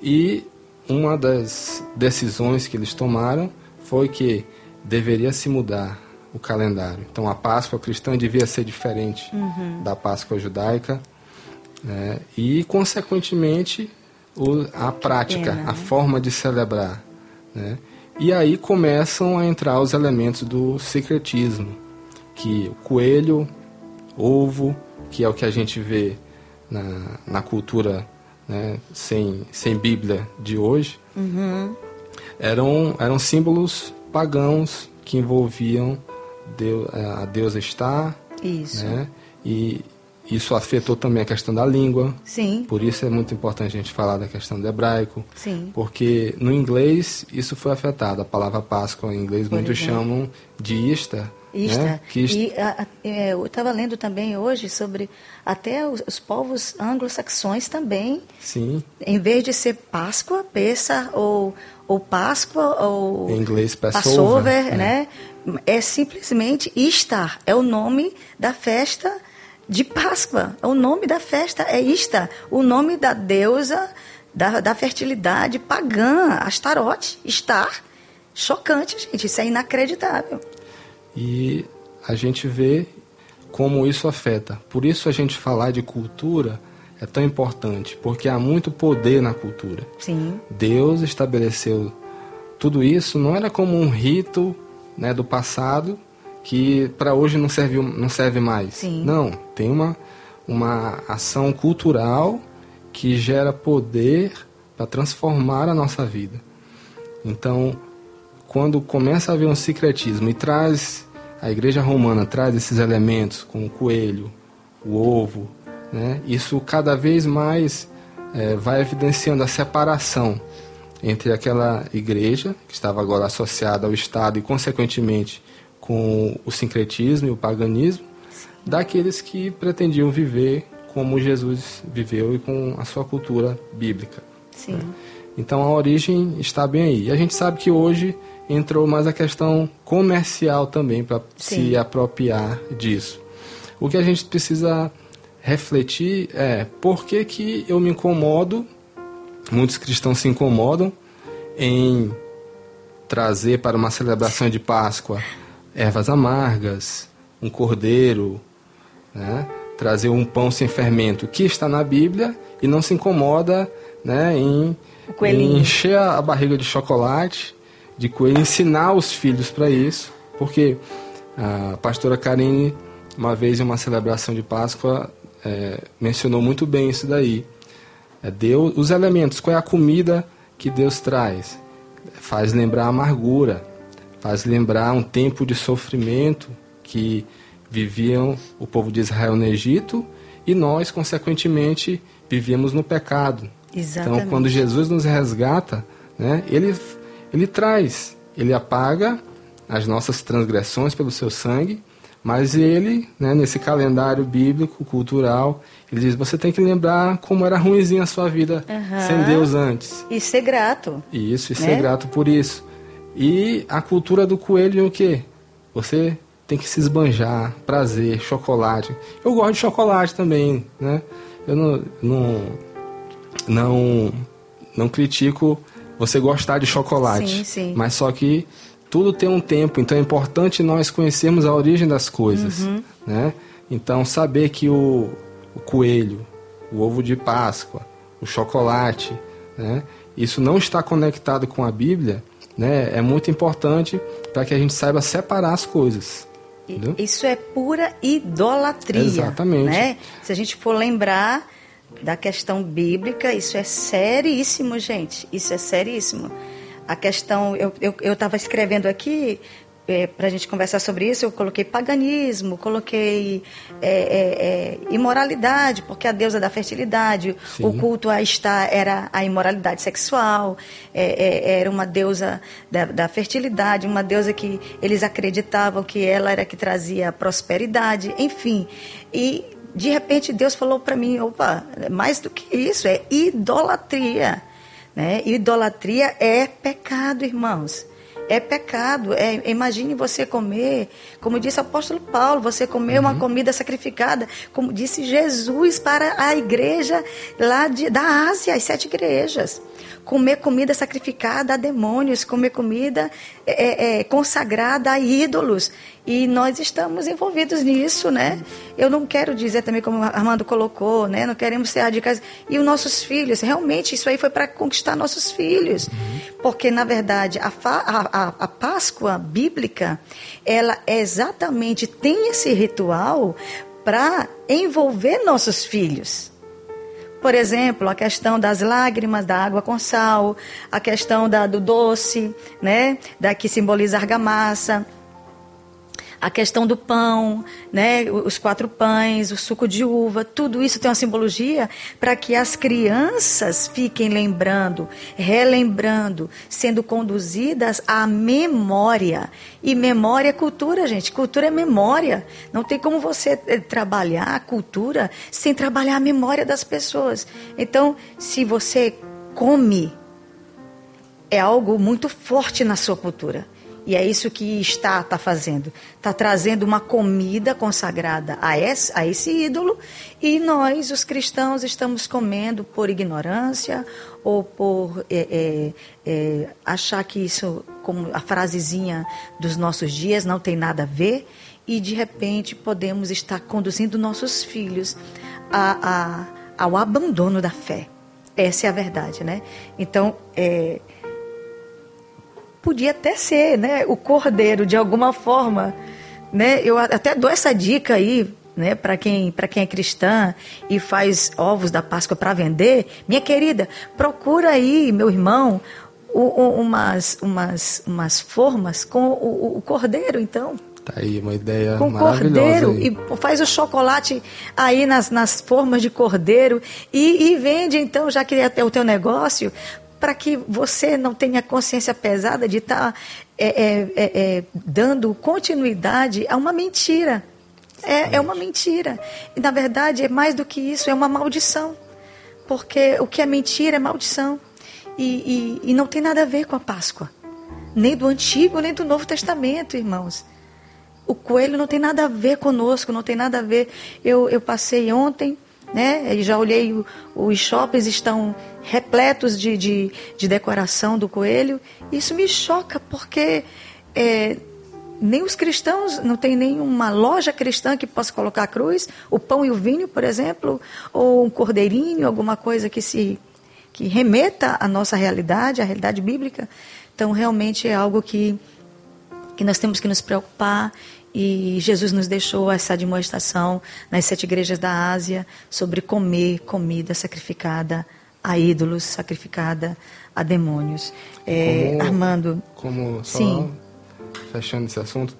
e uma das decisões que eles tomaram foi que deveria se mudar o calendário. Então a Páscoa cristã devia ser diferente uhum. da Páscoa judaica né? e, consequentemente, o, a prática, pena, a né? forma de celebrar. Né? E aí começam a entrar os elementos do secretismo, que o coelho, ovo, que é o que a gente vê na, na cultura né, sem, sem Bíblia de hoje, uhum. eram, eram símbolos pagãos que envolviam Deus, a deusa estar. Isso. Né, e isso afetou também a questão da língua. Sim. Por isso é muito importante a gente falar da questão do hebraico. Sim. Porque no inglês isso foi afetado. A palavra Páscoa em inglês Por muitos exemplo. chamam de Easter, Ista. Né? Que ist... E a, a, é, eu estava lendo também hoje sobre até os, os povos anglo-saxões também. Sim. Em vez de ser Páscoa, Pessa ou, ou Páscoa ou em inglês Passover, Passover é. né? É simplesmente Istar, é o nome da festa de Páscoa. O nome da festa é Istar, o nome da deusa da, da fertilidade pagã, Astarote, Istar. Chocante, gente, isso é inacreditável. E a gente vê como isso afeta. Por isso a gente falar de cultura é tão importante, porque há muito poder na cultura. Sim. Deus estabeleceu tudo isso, não era como um rito né, do passado que para hoje não serve, não serve mais. Sim. Não, tem uma, uma ação cultural que gera poder para transformar a nossa vida. Então, quando começa a haver um secretismo e traz a igreja romana traz esses elementos como o coelho, o ovo, né? isso cada vez mais é, vai evidenciando a separação entre aquela igreja que estava agora associada ao Estado e consequentemente com o sincretismo e o paganismo, daqueles que pretendiam viver como Jesus viveu e com a sua cultura bíblica. Sim. Né? Então a origem está bem aí. E a gente sabe que hoje entrou mais a questão comercial também para se apropriar disso. O que a gente precisa refletir é por que, que eu me incomodo, muitos cristãos se incomodam em trazer para uma celebração de Páscoa ervas amargas, um cordeiro, né? trazer um pão sem fermento, que está na Bíblia, e não se incomoda né, em, em encher a barriga de chocolate de coelho, ensinar os filhos para isso, porque a pastora Karine, uma vez em uma celebração de Páscoa, é, mencionou muito bem isso daí. É Deus, os elementos, qual é a comida que Deus traz? Faz lembrar a amargura, faz lembrar um tempo de sofrimento que viviam o povo de Israel no Egito e nós, consequentemente, vivíamos no pecado. Exatamente. Então, quando Jesus nos resgata, né, ele ele traz, ele apaga as nossas transgressões pelo seu sangue, mas ele, né, nesse calendário bíblico, cultural, ele diz: você tem que lembrar como era ruimzinha a sua vida uhum. sem Deus antes. E ser grato. Isso, e né? ser grato por isso. E a cultura do coelho é o quê? Você tem que se esbanjar, prazer, chocolate. Eu gosto de chocolate também, né? Eu não, não, não, não critico você gostar de chocolate. Sim, sim. Mas só que tudo tem um tempo, então é importante nós conhecermos a origem das coisas. Uhum. Né? Então, saber que o, o, coelho, o ovo de Páscoa, o chocolate, né? isso não está conectado com a Bíblia, né? é muito importante para que a gente saiba separar as coisas. Entendeu? Isso é pura idolatria. Exatamente. Né? Se a gente for lembrar da questão bíblica, isso é seríssimo, gente. Isso é seríssimo. A questão, eu estava eu, eu escrevendo aqui, é, para a gente conversar sobre isso, eu coloquei paganismo, coloquei é, é, é imoralidade, porque a deusa da fertilidade, Sim. o culto a estar era a imoralidade sexual, é, é, era uma deusa da, da, fertilidade, uma deusa que eles acreditavam que ela era que trazia prosperidade, enfim. E de repente Deus falou para mim, opa, mais do que isso, é idolatria. Né? Idolatria é pecado, irmãos. É pecado. É, imagine você comer, como disse o apóstolo Paulo, você comer uhum. uma comida sacrificada, como disse Jesus para a igreja lá de, da Ásia, as sete igrejas comer comida sacrificada a demônios, comer comida é, é, consagrada a ídolos. E nós estamos envolvidos nisso, né? Eu não quero dizer também, como Armando colocou, né? Não queremos ser radicais. E os nossos filhos, realmente, isso aí foi para conquistar nossos filhos. Porque, na verdade, a, a, a Páscoa bíblica, ela exatamente tem esse ritual para envolver nossos filhos. Por exemplo, a questão das lágrimas, da água com sal, a questão da, do doce, né, da que simboliza argamassa, a questão do pão, né, os quatro pães, o suco de uva, tudo isso tem uma simbologia para que as crianças fiquem lembrando, relembrando, sendo conduzidas à memória. E memória é cultura, gente. Cultura é memória. Não tem como você eh, trabalhar a cultura sem trabalhar a memória das pessoas. Então, se você come, é algo muito forte na sua cultura. E é isso que está tá fazendo. Está trazendo uma comida consagrada a esse, a esse ídolo e nós, os cristãos, estamos comendo por ignorância ou por é, é, é, achar que isso, como a frasezinha dos nossos dias, não tem nada a ver e de repente podemos estar conduzindo nossos filhos a, a, ao abandono da fé. Essa é a verdade, né? Então, é, podia até ser, né, o cordeiro de alguma forma, né? Eu até dou essa dica aí, né, para quem quem é cristã e faz ovos da Páscoa para vender, minha querida, procura aí, meu irmão, umas umas umas formas com o, o cordeiro, então. Tá aí uma ideia com cordeiro aí. e faz o chocolate aí nas, nas formas de cordeiro e, e vende então já que é o teu negócio para que você não tenha consciência pesada de estar tá, é, é, é, é, dando continuidade a uma mentira. É, é uma mentira. E, na verdade, é mais do que isso, é uma maldição. Porque o que é mentira é maldição. E, e, e não tem nada a ver com a Páscoa. Nem do Antigo, nem do Novo Testamento, irmãos. O coelho não tem nada a ver conosco, não tem nada a ver. Eu, eu passei ontem né? E já olhei, os shoppings estão repletos de, de, de, decoração do coelho. Isso me choca, porque é, nem os cristãos, não tem nenhuma loja cristã que possa colocar a cruz, o pão e o vinho, por exemplo, ou um cordeirinho, alguma coisa que se que remeta à nossa realidade, à realidade bíblica. Então, realmente é algo que, que nós temos que nos preocupar e Jesus nos deixou essa demonstração nas sete igrejas da Ásia sobre comer comida sacrificada a ídolos, sacrificada a demônios. É, como, Armando. Como só sim. fechando esse assunto,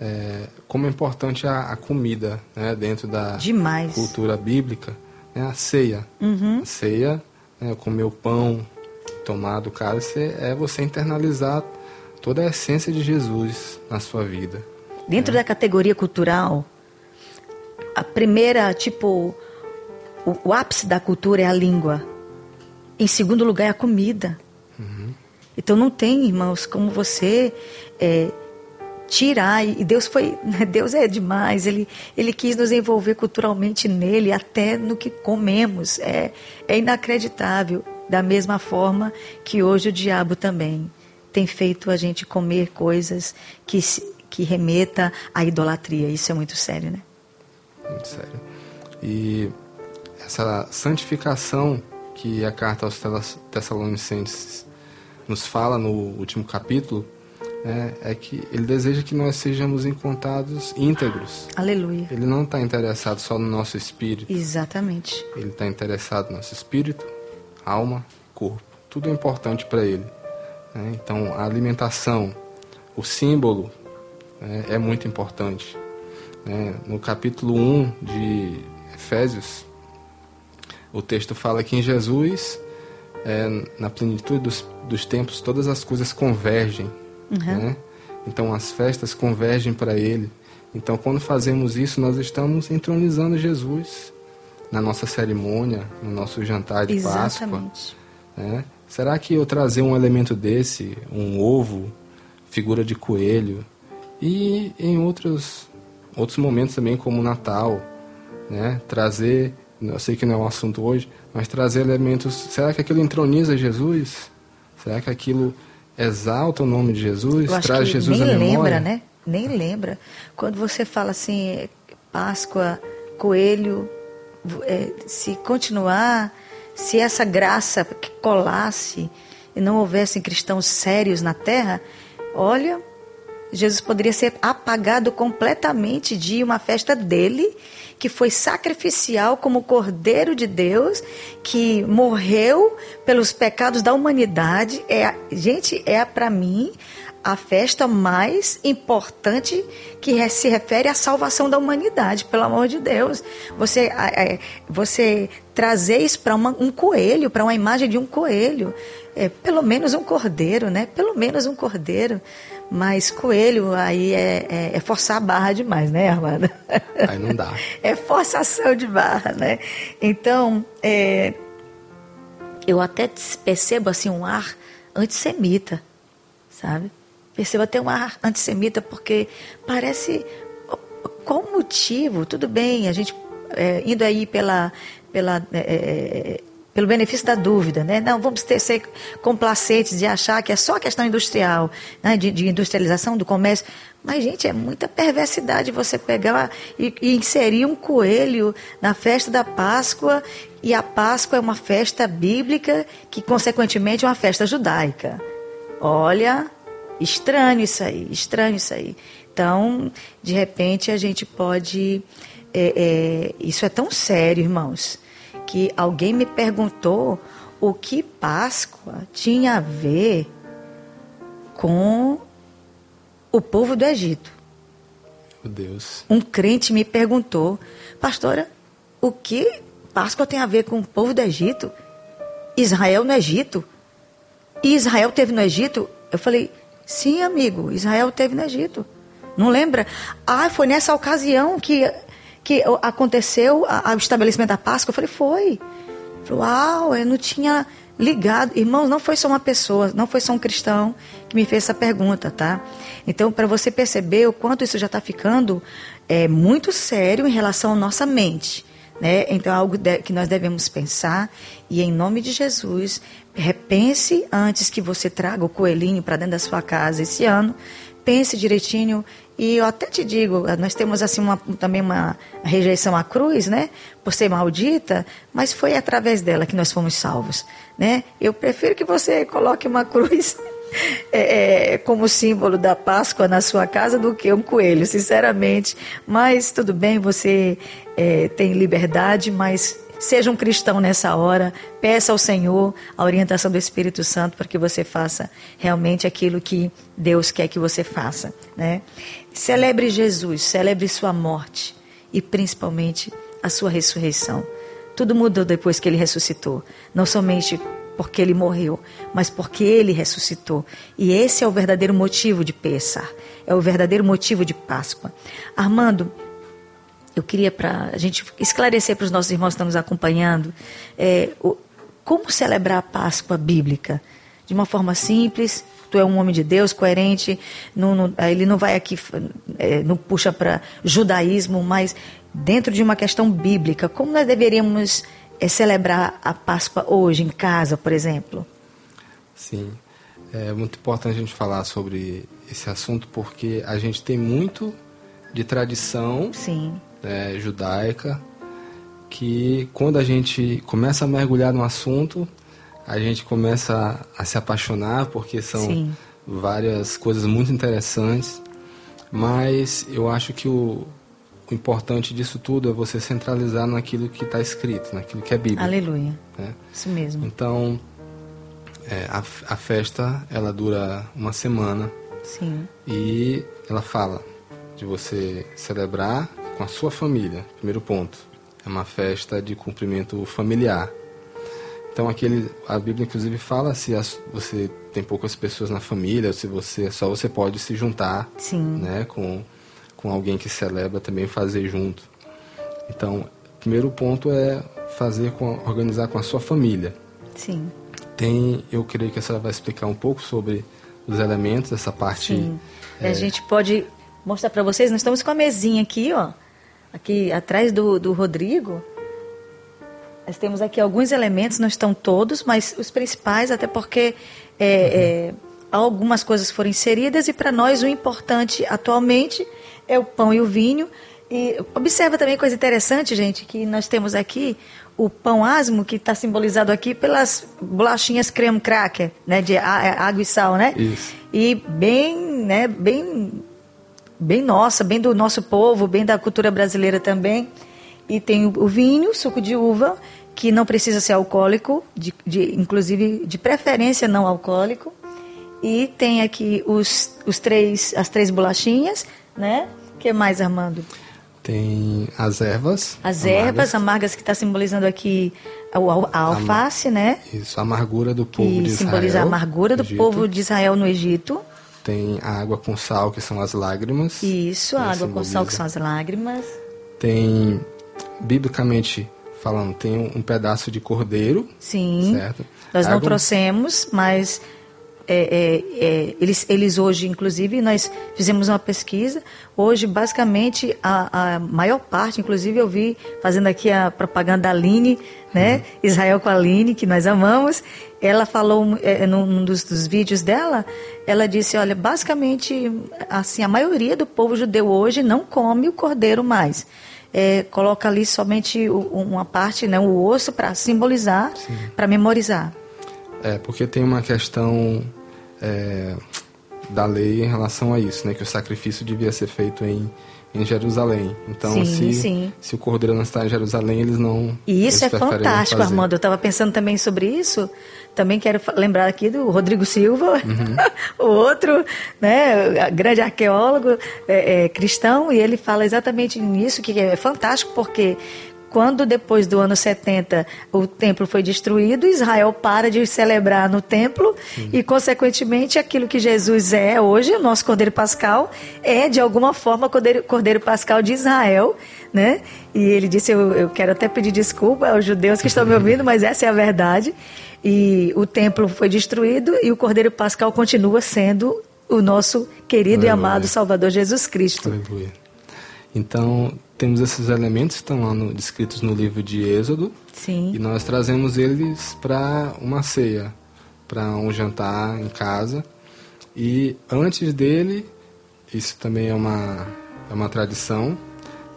é, como é importante a, a comida né, dentro da Demais. cultura bíblica, né, a ceia. Uhum. A ceia, né, comer o pão, tomar do cálice, é você internalizar toda a essência de Jesus na sua vida. Dentro da categoria cultural, a primeira, tipo, o, o, ápice da cultura é a língua. Em segundo lugar é a comida. Uhum. Então não tem, irmãos, como você é, tirar. E Deus foi, Deus é demais. Ele, ele quis nos envolver culturalmente nele, até no que comemos. É, é inacreditável. Da mesma forma que hoje o diabo também tem feito a gente comer coisas que que remeta à idolatria. Isso é muito sério, né? Muito sério. E essa santificação que a carta aos Tessalonicenses nos fala no último capítulo é, é que ele deseja que nós sejamos encontrados íntegros. Aleluia. Ele não está interessado só no nosso espírito. Exatamente. Ele está interessado no nosso espírito, alma, corpo. Tudo é importante para ele. Né? Então, a alimentação, o símbolo é, é muito importante. Né? No capítulo 1 de Efésios, o texto fala que em Jesus, é, na plenitude dos, dos tempos, todas as coisas convergem. Uhum. Né? Então as festas convergem para Ele. Então quando fazemos isso, nós estamos entronizando Jesus na nossa cerimônia, no nosso jantar de Exatamente. Páscoa. Né? Será que eu trazer um elemento desse, um ovo, figura de coelho, e em outros, outros momentos também, como o Natal, né? trazer, eu sei que não é um assunto hoje, mas trazer elementos. Será que aquilo entroniza Jesus? Será que aquilo exalta o nome de Jesus? Traz Jesus nem à memória? lembra, né? Nem lembra. Quando você fala assim, Páscoa, coelho, é, se continuar, se essa graça colasse e não houvessem cristãos sérios na terra, olha, Jesus poderia ser apagado completamente de uma festa dele, que foi sacrificial como Cordeiro de Deus, que morreu pelos pecados da humanidade. É, gente, é para mim a festa mais importante que se refere à salvação da humanidade, pelo amor de Deus. Você, você trazer isso para um coelho, para uma imagem de um coelho, é, pelo menos um cordeiro, né? Pelo menos um cordeiro. Mas coelho aí é, é, é forçar a barra demais, né, Armando? Aí não dá. [LAUGHS] é forçação de barra, né? Então, é, eu até percebo assim um ar antissemita, sabe? Percebo até um ar antissemita, porque parece. Qual o motivo? Tudo bem, a gente é, indo aí pela. pela é, é, pelo benefício da dúvida, né? Não vamos ter, ser complacentes de achar que é só questão industrial, né? de, de industrialização do comércio. Mas, gente, é muita perversidade você pegar e, e, inserir um coelho na festa da Páscoa, e a Páscoa é uma festa bíblica que, consequentemente, é uma festa judaica. Olha, Estranho isso aí, estranho isso aí. Então, de repente, a gente pode. É, é, isso é tão sério, irmãos, que alguém me perguntou o que Páscoa tinha a ver com o povo do Egito. Meu Deus. Um crente me perguntou, pastora, o que Páscoa tem a ver com o povo do Egito? Israel no Egito? E Israel teve no Egito? Eu falei, Sim, amigo, Israel teve no Egito. Não lembra? Ah, foi nessa ocasião que, que aconteceu o estabelecimento da Páscoa. Eu falei, foi. Falei, uau, eu não tinha ligado. Irmãos, não foi só uma pessoa, não foi só um cristão que me fez essa pergunta, tá? Então, para você perceber o quanto isso já está ficando é, muito sério em relação à nossa mente. Né? Então, é algo que nós devemos pensar e, em nome de Jesus, repense antes que você traga o coelhinho para dentro da sua casa esse ano. Pense direitinho e eu até te digo, nós temos assim uma, também uma rejeição à cruz, né? Por ser maldita, mas foi através dela que nós fomos salvos, né? Eu prefiro que você coloque uma cruz [LAUGHS] é, é, como símbolo da Páscoa na sua casa do que um coelho, sinceramente. Mas tudo bem, você é, tem liberdade, mas seja um cristão nessa hora, peça ao Senhor a orientação do Espírito Santo para que você faça realmente aquilo que Deus quer que você faça. Né? Celebre Jesus, celebre sua morte e principalmente a sua ressurreição. Tudo mudou depois que ele ressuscitou. Não somente porque ele morreu, mas porque ele ressuscitou. E esse é o verdadeiro motivo de Pessar, é o verdadeiro motivo de Páscoa. Armando, eu queria para a gente esclarecer para os nossos irmãos que estão nos acompanhando é, o, como celebrar a Páscoa bíblica de uma forma simples. Tu é um homem de Deus, coerente. Não, não, ele não vai aqui, é, não puxa para judaísmo, mas dentro de uma questão bíblica. Como nós deveríamos é celebrar a Páscoa hoje em casa, por exemplo? Sim, é muito importante a gente falar sobre esse assunto porque a gente tem muito de tradição Sim. É, judaica que quando a gente começa a mergulhar no assunto, a gente começa a, se apaixonar porque são Sim. várias coisas muito interessantes. Mas eu acho que o, o importante disso tudo é você centralizar naquilo que está escrito, naquilo que é Bíblia. Aleluia. Né? Isso mesmo. Então, é, a, a festa, ela dura uma semana. Sim. E ela fala de você celebrar com a sua família, primeiro ponto. É uma festa de cumprimento familiar. Então aquele, a Bíblia inclusive fala se as, você tem poucas pessoas na família, se você só você pode se juntar, Sim. né, com com alguém que celebra também fazer junto. Então, primeiro ponto é fazer com organizar com a sua família. Sim. Tem, eu creio que a senhora vai explicar um pouco sobre os elementos dessa parte. Sim. É... A gente pode mostrar para vocês. Nós estamos com a mesinha aqui, ó, aqui atrás do, do Rodrigo. Nós temos aqui alguns elementos, não estão todos, mas os principais, até porque é, uhum. é, algumas coisas foram inseridas e para nós o importante atualmente é o pão e o vinho. E observa também coisa interessante, gente, que nós temos aqui o pão asmo, que está simbolizado aqui pelas bolachinhas creme cracker, né, de água e sal, né? Isso. E bem né, bem, bem nossa, bem do nosso povo, bem da cultura brasileira também. E tem o, vinho, suco de uva, que não precisa ser alcoólico, de, de, inclusive de preferência não alcoólico. E tem aqui os, os três, as três bolachinhas, né? O que mais, Armando? Tem as ervas. As ervas amargas que está simbolizando aqui a, a alface, né? Isso, a amargura do povo que de Israel. simboliza a amargura do Egito. povo de Israel no Egito. Tem a água com sal, que são as lágrimas. Isso, a né, água com sal, que simboliza. são as lágrimas. Tem, biblicamente falando, tem um, pedaço de cordeiro, Sim. certo? Nós não Água- trouxemos, mas é, é, é, eles, eles hoje, inclusive, nós fizemos uma pesquisa. Hoje, basicamente, a, a maior parte, inclusive, eu vi fazendo aqui a propaganda da Aline, né? Israel com a Aline, que nós amamos. Ela falou é, num, dos, dos vídeos dela, ela disse, olha, basicamente, assim, a maioria do povo judeu hoje não come o cordeiro mais. É, coloca ali somente uma parte, né, o osso, para simbolizar, para memorizar. É, porque tem uma questão é, da lei em relação a isso, né? Que o sacrifício devia ser feito em, em Jerusalém. Então, Sim, se, sim. se o cordeiro não está em Jerusalém, eles não. E isso é fantástico, fazer. Armando. Eu estava pensando também sobre isso. Também quero lembrar aqui do Rodrigo Silva, Uhum. [LAUGHS] o outro, né, grande arqueólogo é, é, cristão, e ele fala exatamente nisso, que é fantástico, porque quando depois do ano 70 o templo foi destruído, Israel para de celebrar no templo e, consequentemente, aquilo que Jesus é hoje, o nosso Cordeiro Pascal, é de alguma forma Cordeiro, Cordeiro Pascal de Israel, né? E ele disse: eu, eu quero até pedir desculpa aos judeus que estão me ouvindo, mas essa é a verdade. E o templo foi destruído e o Cordeiro Pascal continua sendo o nosso querido e Aleluia. amado Salvador Jesus Cristo. Aleluia. Então, temos esses elementos que estão lá no- descritos no livro de Êxodo. Sim. E nós trazemos eles para uma ceia, para um jantar em casa. E antes dele, isso também é uma, é uma tradição,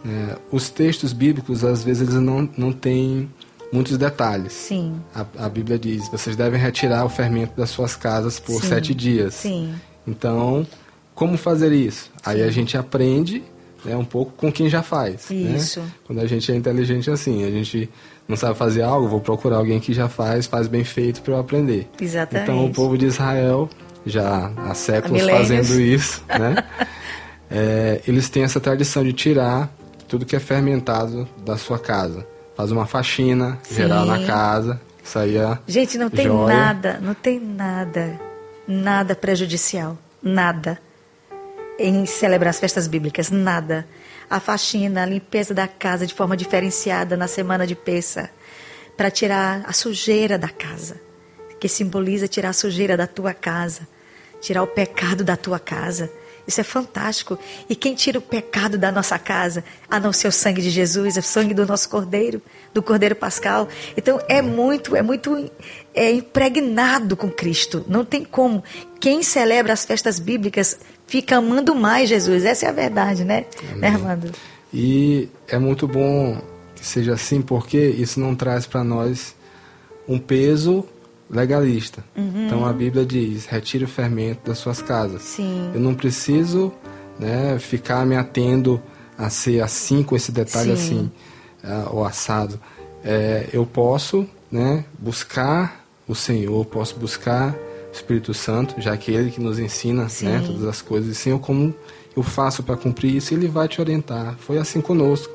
né, os textos bíblicos, às vezes, eles não, não têm muitos detalhes. Sim. A, a Bíblia diz: vocês devem retirar o fermento das suas casas por Sim, sete dias. sim. Então, como fazer isso? Aí a gente aprende né, um pouco com quem já faz. né? Isso. Quando a gente é inteligente assim, a gente não sabe fazer algo, vou procurar alguém que já faz, faz bem feito para eu aprender. Exatamente. Então, o povo de Israel, já há séculos Há fazendo [LAUGHS] isso, né? É, eles têm essa tradição de tirar tudo que é fermentado da sua casa. Faz uma faxina geral na Sim. casa, isso aí é Gente, não tem joia. nada, não tem nada, nada prejudicial, nada em celebrar as festas bíblicas, nada. A faxina, a limpeza da casa de forma diferenciada na semana de peça, para tirar a sujeira da casa, que simboliza tirar a sujeira da tua casa, tirar o pecado da tua casa. Isso é fantástico. E quem tira o pecado da nossa casa, a não ser o sangue de Jesus, é o sangue do nosso Cordeiro, do Cordeiro Pascal. Então é muito, é muito é impregnado com Cristo. Não tem como. Quem celebra as festas bíblicas fica amando mais Jesus. Essa é a verdade, né, né Armando? E é muito bom que seja assim, porque isso não traz para nós um peso legalista. Uhum. Então a Bíblia diz: retire o fermento das suas casas. Sim. Eu não preciso né, ficar me atendo a ser assim, com esse detalhe Sim. assim, ah, o assado. É, eu posso né, buscar o Senhor, posso buscar Espírito Santo, já que Ele que nos ensina né, todas as coisas. E Senhor, como eu faço para cumprir isso? Ele vai te orientar. Foi assim conosco.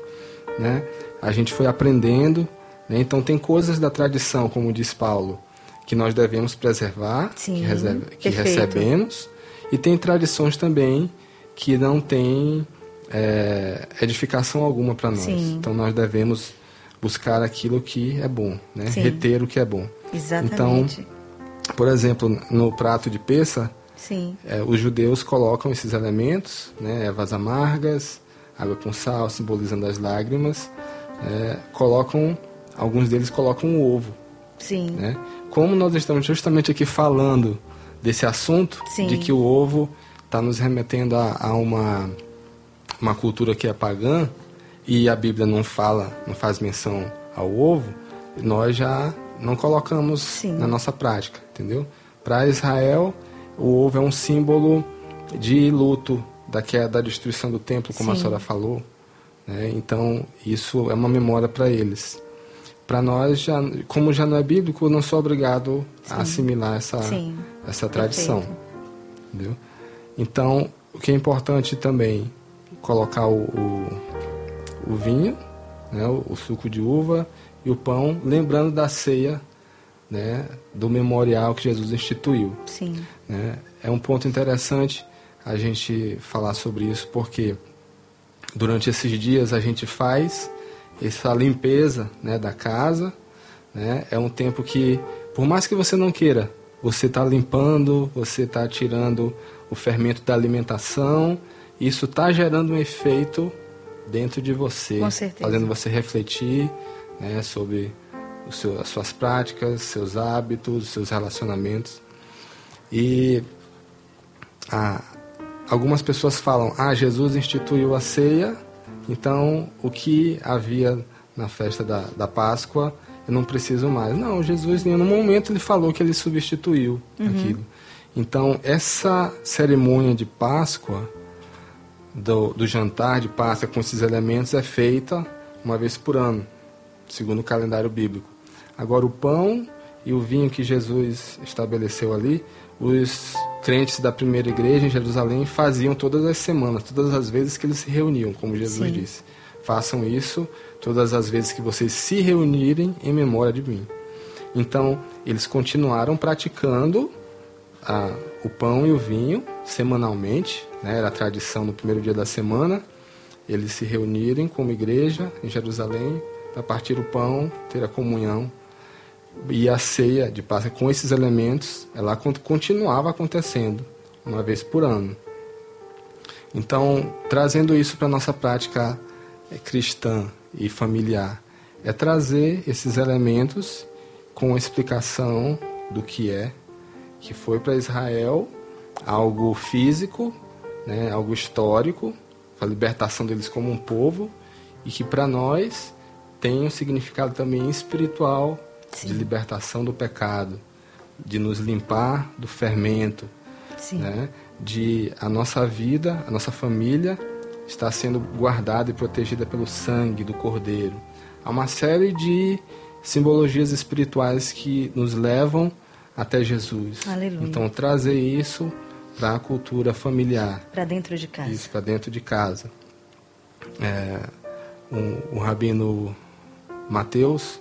Né? A gente foi aprendendo. Né? Então, tem coisas da tradição, como diz Paulo, que nós devemos preservar, Sim, que, recebe- que recebemos. E tem tradições também que não têm é, edificação alguma para nós. Sim. Então, nós devemos buscar aquilo que é bom, né? Reter o que é bom. Exatamente. Então, por exemplo, no prato de peça, é, os judeus colocam esses elementos, né, ervas amargas, água com sal, simbolizando as lágrimas, é, colocam, alguns deles colocam o ovo. Sim. Né? Como nós estamos justamente aqui falando desse assunto, Sim. de que o ovo está nos remetendo a, a uma, uma cultura que é pagã, e a Bíblia não fala, não faz menção ao ovo, nós já não colocamos Sim. na nossa prática, entendeu? Para Israel, o ovo é um símbolo de luto da queda, da destruição do templo, como Sim. a senhora falou. Né? Então, isso é uma memória para eles. Para nós, já, como já não é bíblico, eu não sou obrigado a assimilar essa, Sim. essa tradição. Entendeu? Então, o que é importante também, colocar o, o, o vinho, né, o, o suco de uva e o pão, lembrando da ceia, né, do memorial que Jesus instituiu. Sim. né? É um ponto interessante a gente falar sobre isso, porque durante esses dias a gente faz essa limpeza né, da casa. Né? É um tempo que, por mais que você não queira, você está limpando, você está tirando o fermento da alimentação. Isso está gerando um efeito dentro de você, fazendo você refletir né, sobre seu, as suas práticas, seus hábitos, seus relacionamentos. E ah, algumas pessoas falam: ah, Jesus instituiu a ceia, então o que havia na festa da, da Páscoa eu não preciso mais. Não, Jesus em nenhum momento ele falou que ele substituiu aquilo. Então essa cerimônia de Páscoa, do, do jantar de Páscoa com esses elementos, é feita uma vez por ano, segundo o calendário bíblico. Agora o pão e o vinho que Jesus estabeleceu ali, os crentes da primeira igreja em Jerusalém faziam todas as semanas, todas as vezes que eles se reuniam, como Jesus Sim. disse. Façam isso todas as vezes que vocês se reunirem em memória de mim. Então, eles continuaram praticando a- o pão e o vinho semanalmente, né? era a tradição no primeiro dia da semana, eles se reunirem como igreja em Jerusalém para partir o pão, ter a comunhão e a ceia de Páscoa com esses elementos, ela con- continuava acontecendo uma vez por ano. Então, trazendo isso para a nossa prática eh, cristã e familiar, é trazer esses elementos com explicação do que é, que foi para Israel algo físico, né, algo histórico, a libertação deles como um povo, e que para nós tem um significado também espiritual de libertação do pecado, de nos limpar do fermento, Sim. né? de a nossa vida, a nossa família está sendo guardada e protegida pelo sangue do Cordeiro. Há uma série de simbologias espirituais que nos levam até Jesus. Aleluia. Então trazer isso para a cultura familiar, Para dentro de casa. isso para dentro de casa. É, o, o rabino Mateus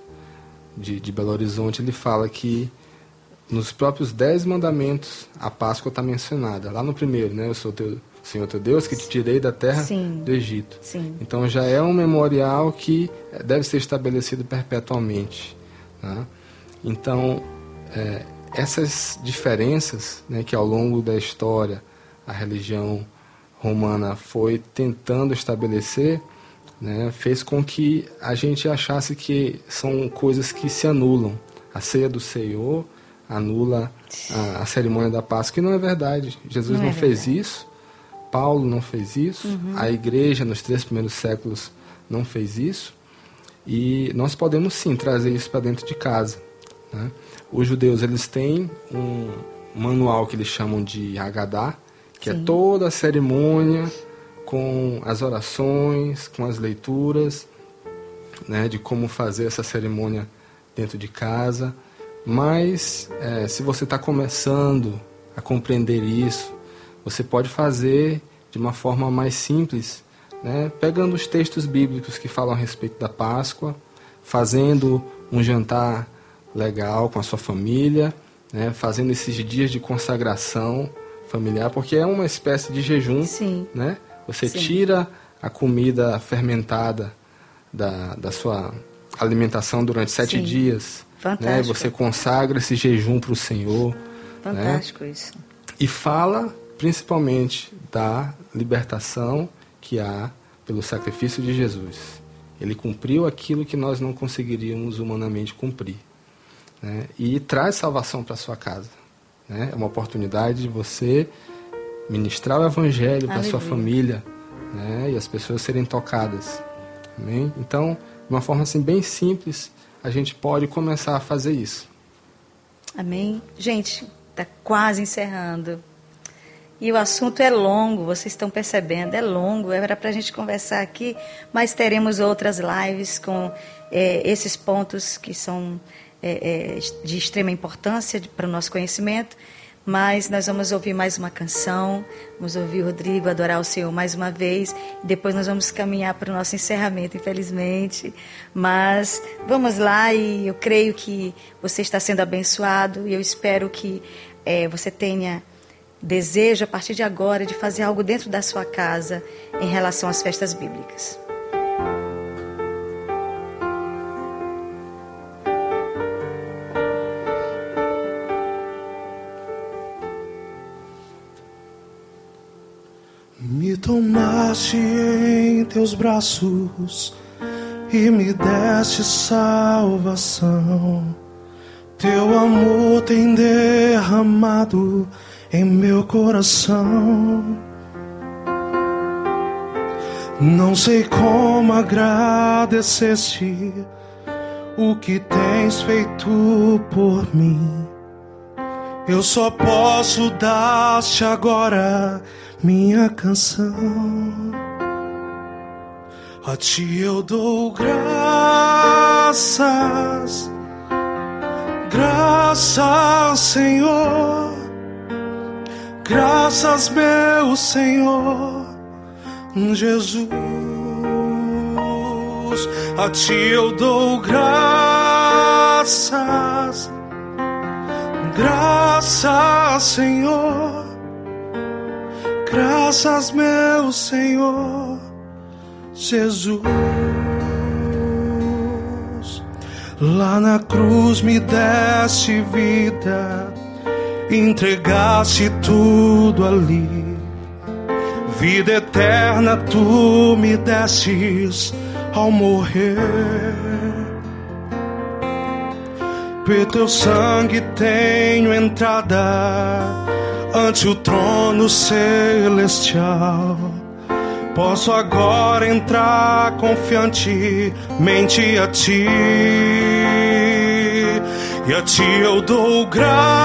de, de Belo Horizonte ele fala que nos próprios dez mandamentos a Páscoa está mencionada. Lá no primeiro, né? Eu sou teu Senhor teu Deus que te tirei da terra Sim. do Egito. Sim. Então já é um memorial que deve ser estabelecido perpetuamente. tá? Então é, essas diferenças né, que ao longo da história a religião romana foi tentando estabelecer né, fez com que a gente achasse que são coisas que se anulam. A ceia do Senhor anula a, a cerimônia da Páscoa, e não é verdade. Jesus Não não, é fez verdade. isso, Paulo não fez isso, a igreja nos três primeiros séculos não fez isso, e nós podemos sim trazer isso para dentro de casa. né? Os judeus eles têm um manual que eles chamam de Haggadah, que Sim. é toda a cerimônia com as orações, com as leituras, né, de como fazer essa cerimônia dentro de casa. Mas eh, se você está começando a compreender isso, você pode fazer de uma forma mais simples, né, pegando os textos bíblicos que falam a respeito da Páscoa, fazendo um jantar legal com a sua família, né, fazendo esses dias de consagração familiar, porque é uma espécie de jejum Sim. né? Você Sim. tira a comida fermentada da, da sua alimentação durante sete Sim. dias. Né? Fantástico. Você consagra esse jejum para o Senhor. Fantástico isso. E fala principalmente da libertação que há pelo sacrifício de Jesus. Ele cumpriu aquilo que nós não conseguiríamos humanamente cumprir. né? E traz salvação para sua casa. né? É uma oportunidade de você ministrar o evangelho para sua família né? e as pessoas serem tocadas. Amém? Então, de uma forma assim bem simples, a gente pode começar a fazer isso. Amém? Gente, está quase encerrando. E o assunto é longo, vocês estão percebendo, é longo. Era para a gente conversar aqui, mas teremos outras lives com é, esses pontos que são é, é, de extrema importância para o nosso conhecimento. Mas nós vamos ouvir mais uma canção, vamos ouvir Rodrigo adorar o Senhor mais uma vez. Depois nós vamos caminhar para o nosso encerramento, infelizmente. Mas vamos lá e eu creio que você está sendo abençoado e eu espero que é, você tenha desejo a partir de agora de fazer algo dentro da sua casa em relação às festas bíblicas. Tomaste em teus braços e me deste salvação. Teu amor tem derramado em meu coração. Não sei como agradecer-te o que tens feito por mim. Eu só posso dar-te agora minha canção. A ti eu dou graças, graças, Senhor, graças, meu Senhor, Jesus. A ti eu dou graças, graças, Senhor Graças, meu Senhor Jesus. Lá na cruz me deste vida, entregaste tudo ali. Vida eterna tu me destes ao morrer. Pelo teu sangue tenho entrada ante o trono celestial. Posso agora entrar confiantemente a ti. E a ti eu dou graças,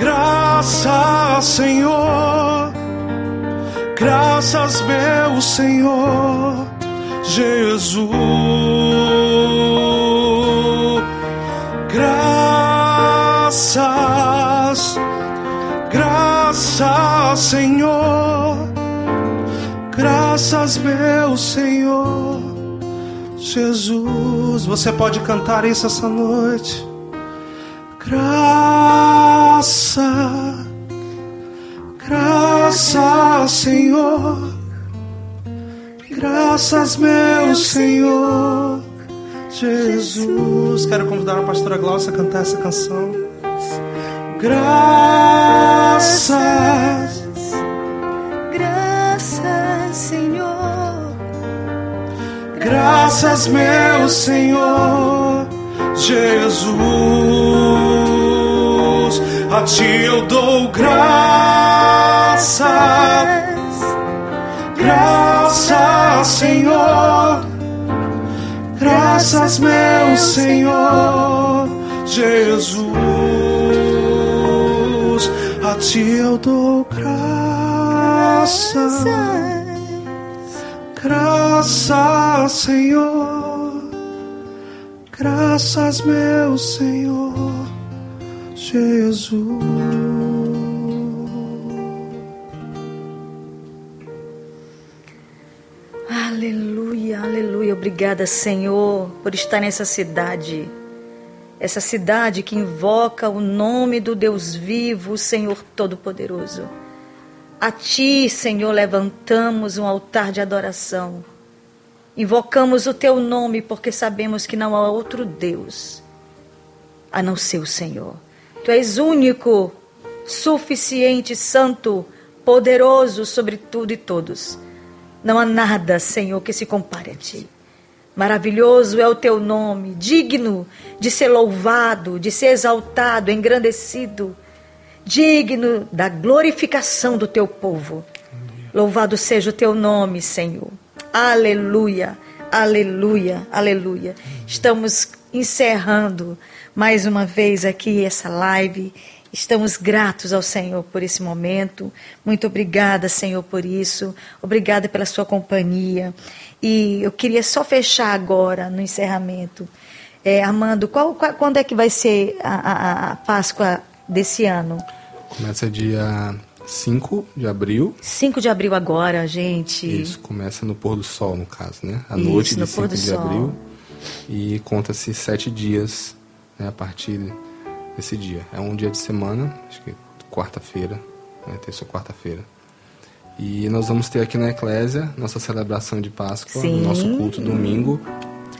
graças, Senhor, graças, meu Senhor, Jesus. Graças, graças, Senhor, graças, meu Senhor, Jesus. Você pode cantar isso essa noite. Graça, graças, Senhor, graças, meu Senhor. Jesus, quero convidar a pastora Glaucia a cantar essa canção. Graças, graças, Senhor. Graças, meu Senhor Jesus. A ti eu dou graças, graças, Senhor. Graças, meu Senhor Jesus a ti eu dou graças, graças, Senhor, graças, meu Senhor Jesus. Aleluia, aleluia. Obrigada, Senhor, por estar nessa cidade essa cidade que invoca o nome do Deus vivo, Senhor Todo-Poderoso. A Ti, Senhor, levantamos um altar de adoração. Invocamos o Teu nome porque sabemos que não há outro Deus a não ser o Senhor. Tu és único, suficiente, santo, poderoso sobre tudo e todos. Não há nada, Senhor, que se compare a Ti. Maravilhoso é o teu nome, digno de ser louvado, de ser exaltado, engrandecido, digno da glorificação do teu povo. Louvado seja o teu nome, Senhor. Aleluia, aleluia, aleluia. Estamos encerrando mais uma vez aqui essa live. Estamos gratos ao Senhor por esse momento. Muito obrigada, Senhor, por isso. Obrigada pela sua companhia. E eu queria só fechar agora, no encerramento. É, Armando, qual, qual, quando é que vai ser a, a, a Páscoa desse ano? Começa dia 5 de abril. 5 de abril agora, gente. Isso, começa no pôr do sol, no caso, né? A noite de 5 de sol. abril. E conta-se sete dias né, a partir desse dia. É um dia de semana, acho que quarta-feira, né, terça ou quarta-feira. E nós vamos ter aqui na Eclésia nossa celebração de Páscoa, Sim. nosso culto domingo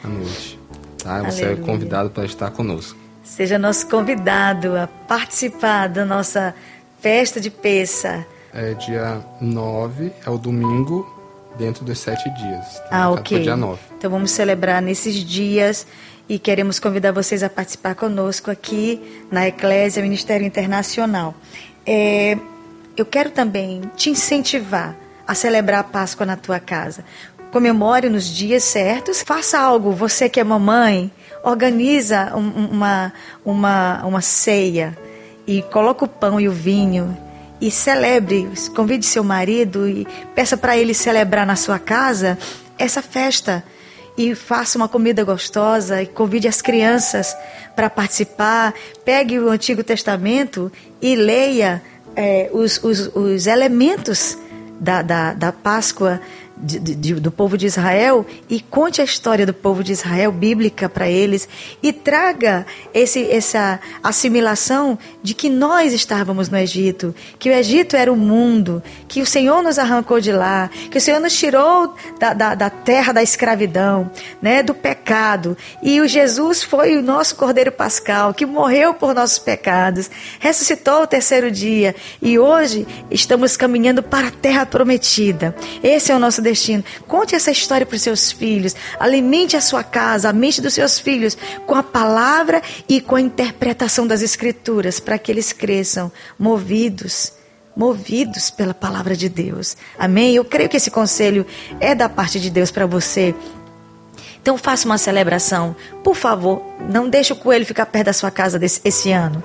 à noite. Tá? Você é convidado para estar conosco. Seja nosso convidado a participar da nossa festa de peça. É dia 9, é o domingo, dentro dos sete dias. Tá? Ah, ok. Dia 9. Então vamos celebrar nesses dias e queremos convidar vocês a participar conosco aqui na Eclésia Ministério Internacional. É, eu quero também te incentivar a celebrar a Páscoa na tua casa. Comemore nos dias certos, faça algo. Você que é mamãe, organiza um, uma, uma, uma ceia e coloca o pão e o vinho e celebre, convide seu marido e peça para ele celebrar na sua casa essa festa e faça uma comida gostosa e convide as crianças para participar. Pegue o Antigo Testamento e leia é, os, os, os elementos da, da, da Páscoa de, de, do povo de Israel e conte a história do povo de Israel bíblica para eles e traga esse, essa assimilação de que nós estávamos no Egito, que o Egito era o mundo, que o Senhor nos arrancou de lá, que o Senhor nos tirou da, da, da terra da escravidão, né, do pecado. E o Jesus foi o nosso Cordeiro Pascal, que morreu por nossos pecados, ressuscitou o terceiro dia e hoje estamos caminhando para a terra prometida. Esse é o nosso destino. Conte essa história para os seus filhos. Alimente a sua casa, a mente dos seus filhos com a palavra e com a interpretação das Escrituras, para que eles cresçam movidos movidos pela palavra de Deus. Amém? Eu creio que esse conselho é da parte de Deus para você. Então faça uma celebração. Por favor, não deixe o coelho ficar perto da sua casa desse, esse ano.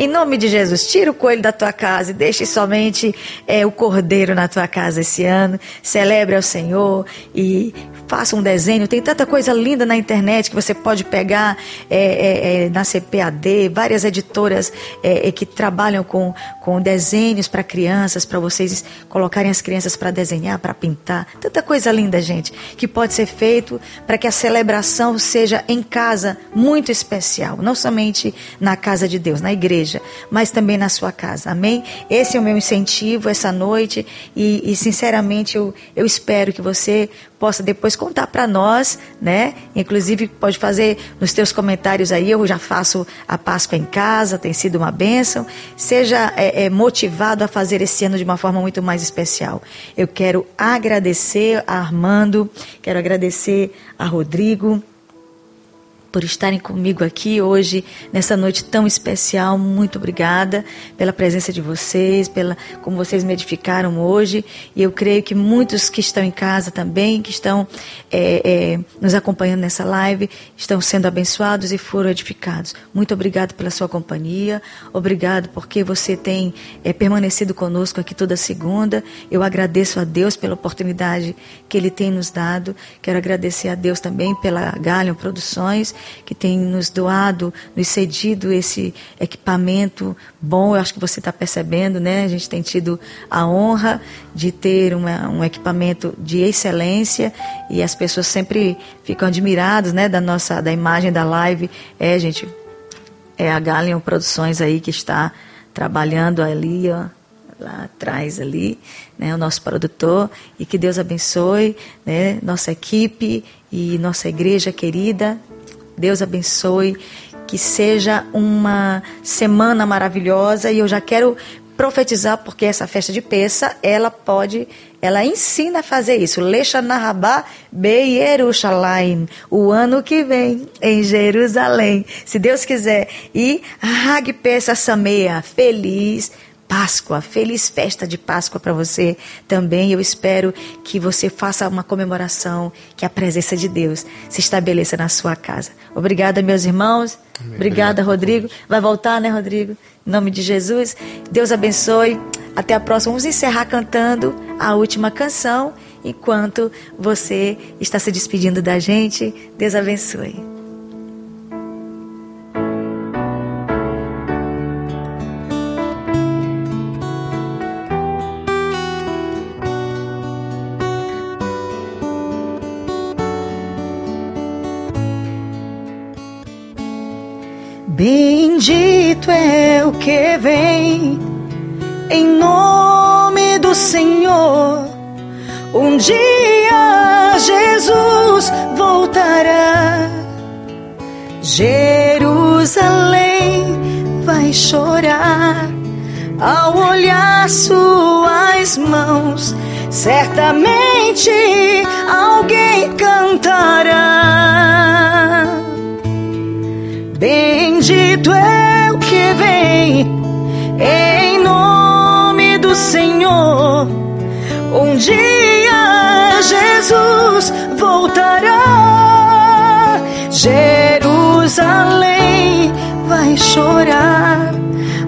Em nome de Jesus, tira o coelho da tua casa e deixe somente é, o cordeiro na tua casa esse ano. Celebre ao Senhor e faça um desenho. Tem tanta coisa linda na internet que você pode pegar é, é, é na CPAD, várias editoras é, é, que trabalham com, com desenhos para crianças, para vocês colocarem as crianças para desenhar, para pintar. Tanta coisa linda, gente, que pode ser feito para que a celebração seja em casa muito especial, não somente na casa de Deus, na igreja mas também na sua casa. Amém? Esse é o meu incentivo essa noite e, e sinceramente eu, eu espero que você possa depois contar para nós, né? Inclusive pode fazer nos teus comentários aí, eu já faço a Páscoa em casa, tem sido uma bênção. Seja é, é, motivado a fazer esse ano de uma forma muito mais especial. Eu quero agradecer a Armando, quero agradecer a Rodrigo por estarem comigo aqui hoje, nessa noite tão especial. Muito obrigada pela presença de vocês, pela como vocês me edificaram hoje. E eu creio que muitos que estão em casa também, que estão é, é, nos acompanhando nessa live, estão sendo abençoados e foram edificados. Muito obrigado pela sua companhia. Obrigado porque você tem é, permanecido conosco aqui toda segunda. Eu agradeço a Deus pela oportunidade que Ele tem nos dado. Quero agradecer a Deus também pela Galion Produções que tem nos doado, nos cedido esse equipamento bom. Eu acho que você está percebendo, né? A gente tem tido a honra de ter uma, um equipamento de excelência e as pessoas sempre ficam admiradas, né? Da nossa, da imagem da live. É, gente, é a Galion Produções aí que está trabalhando ali, ó, lá atrás ali, né, o nosso produtor, e que Deus abençoe, né, nossa equipe e nossa igreja querida, Deus abençoe, que seja uma semana maravilhosa e eu já quero profetizar porque essa festa de peça, ela pode, ela ensina a fazer isso. Lecha Nahabá Beirushalayim, o ano que vem em Jerusalém, se Deus quiser. E Hag Peça Samea, feliz Páscoa, feliz festa de Páscoa para você também. Eu espero que você faça uma comemoração, que a presença de Deus se estabeleça na sua casa. Obrigada, meus irmãos. Amém. Obrigada, Rodrigo. Vai voltar, né, Rodrigo? Em nome de Jesus. Deus abençoe. Até a próxima. Vamos encerrar cantando a última canção enquanto você está se despedindo da gente. Deus abençoe. Que vem em nome do Senhor. Um dia Jesus voltará. Jerusalém vai chorar ao olhar suas mãos. Certamente alguém cantará. Bendito é que vem em nome do Senhor. Um dia Jesus voltará. Jerusalém vai chorar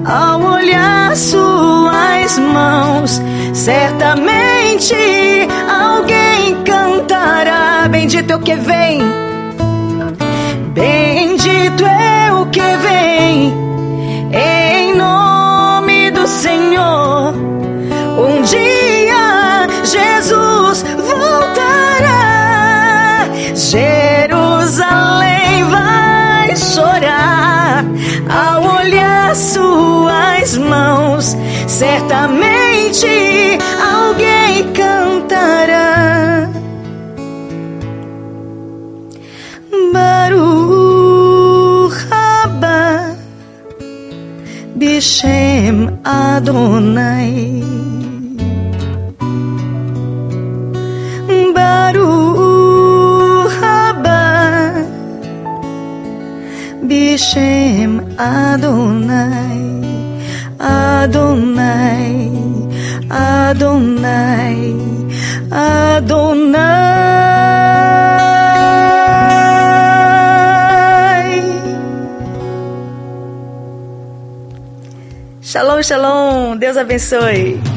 ao olhar suas mãos. Certamente alguém cantará. Bendito é o que vem Bendito é o que vem um dia Jesus voltará. Jerusalém vai chorar ao olhar suas mãos. Certamente alguém cantará. Baruch Haba Bishem Adonai Shem Adonai, Adonai, Adonai, Adonai. Shalom, shalom, Deus abençoe.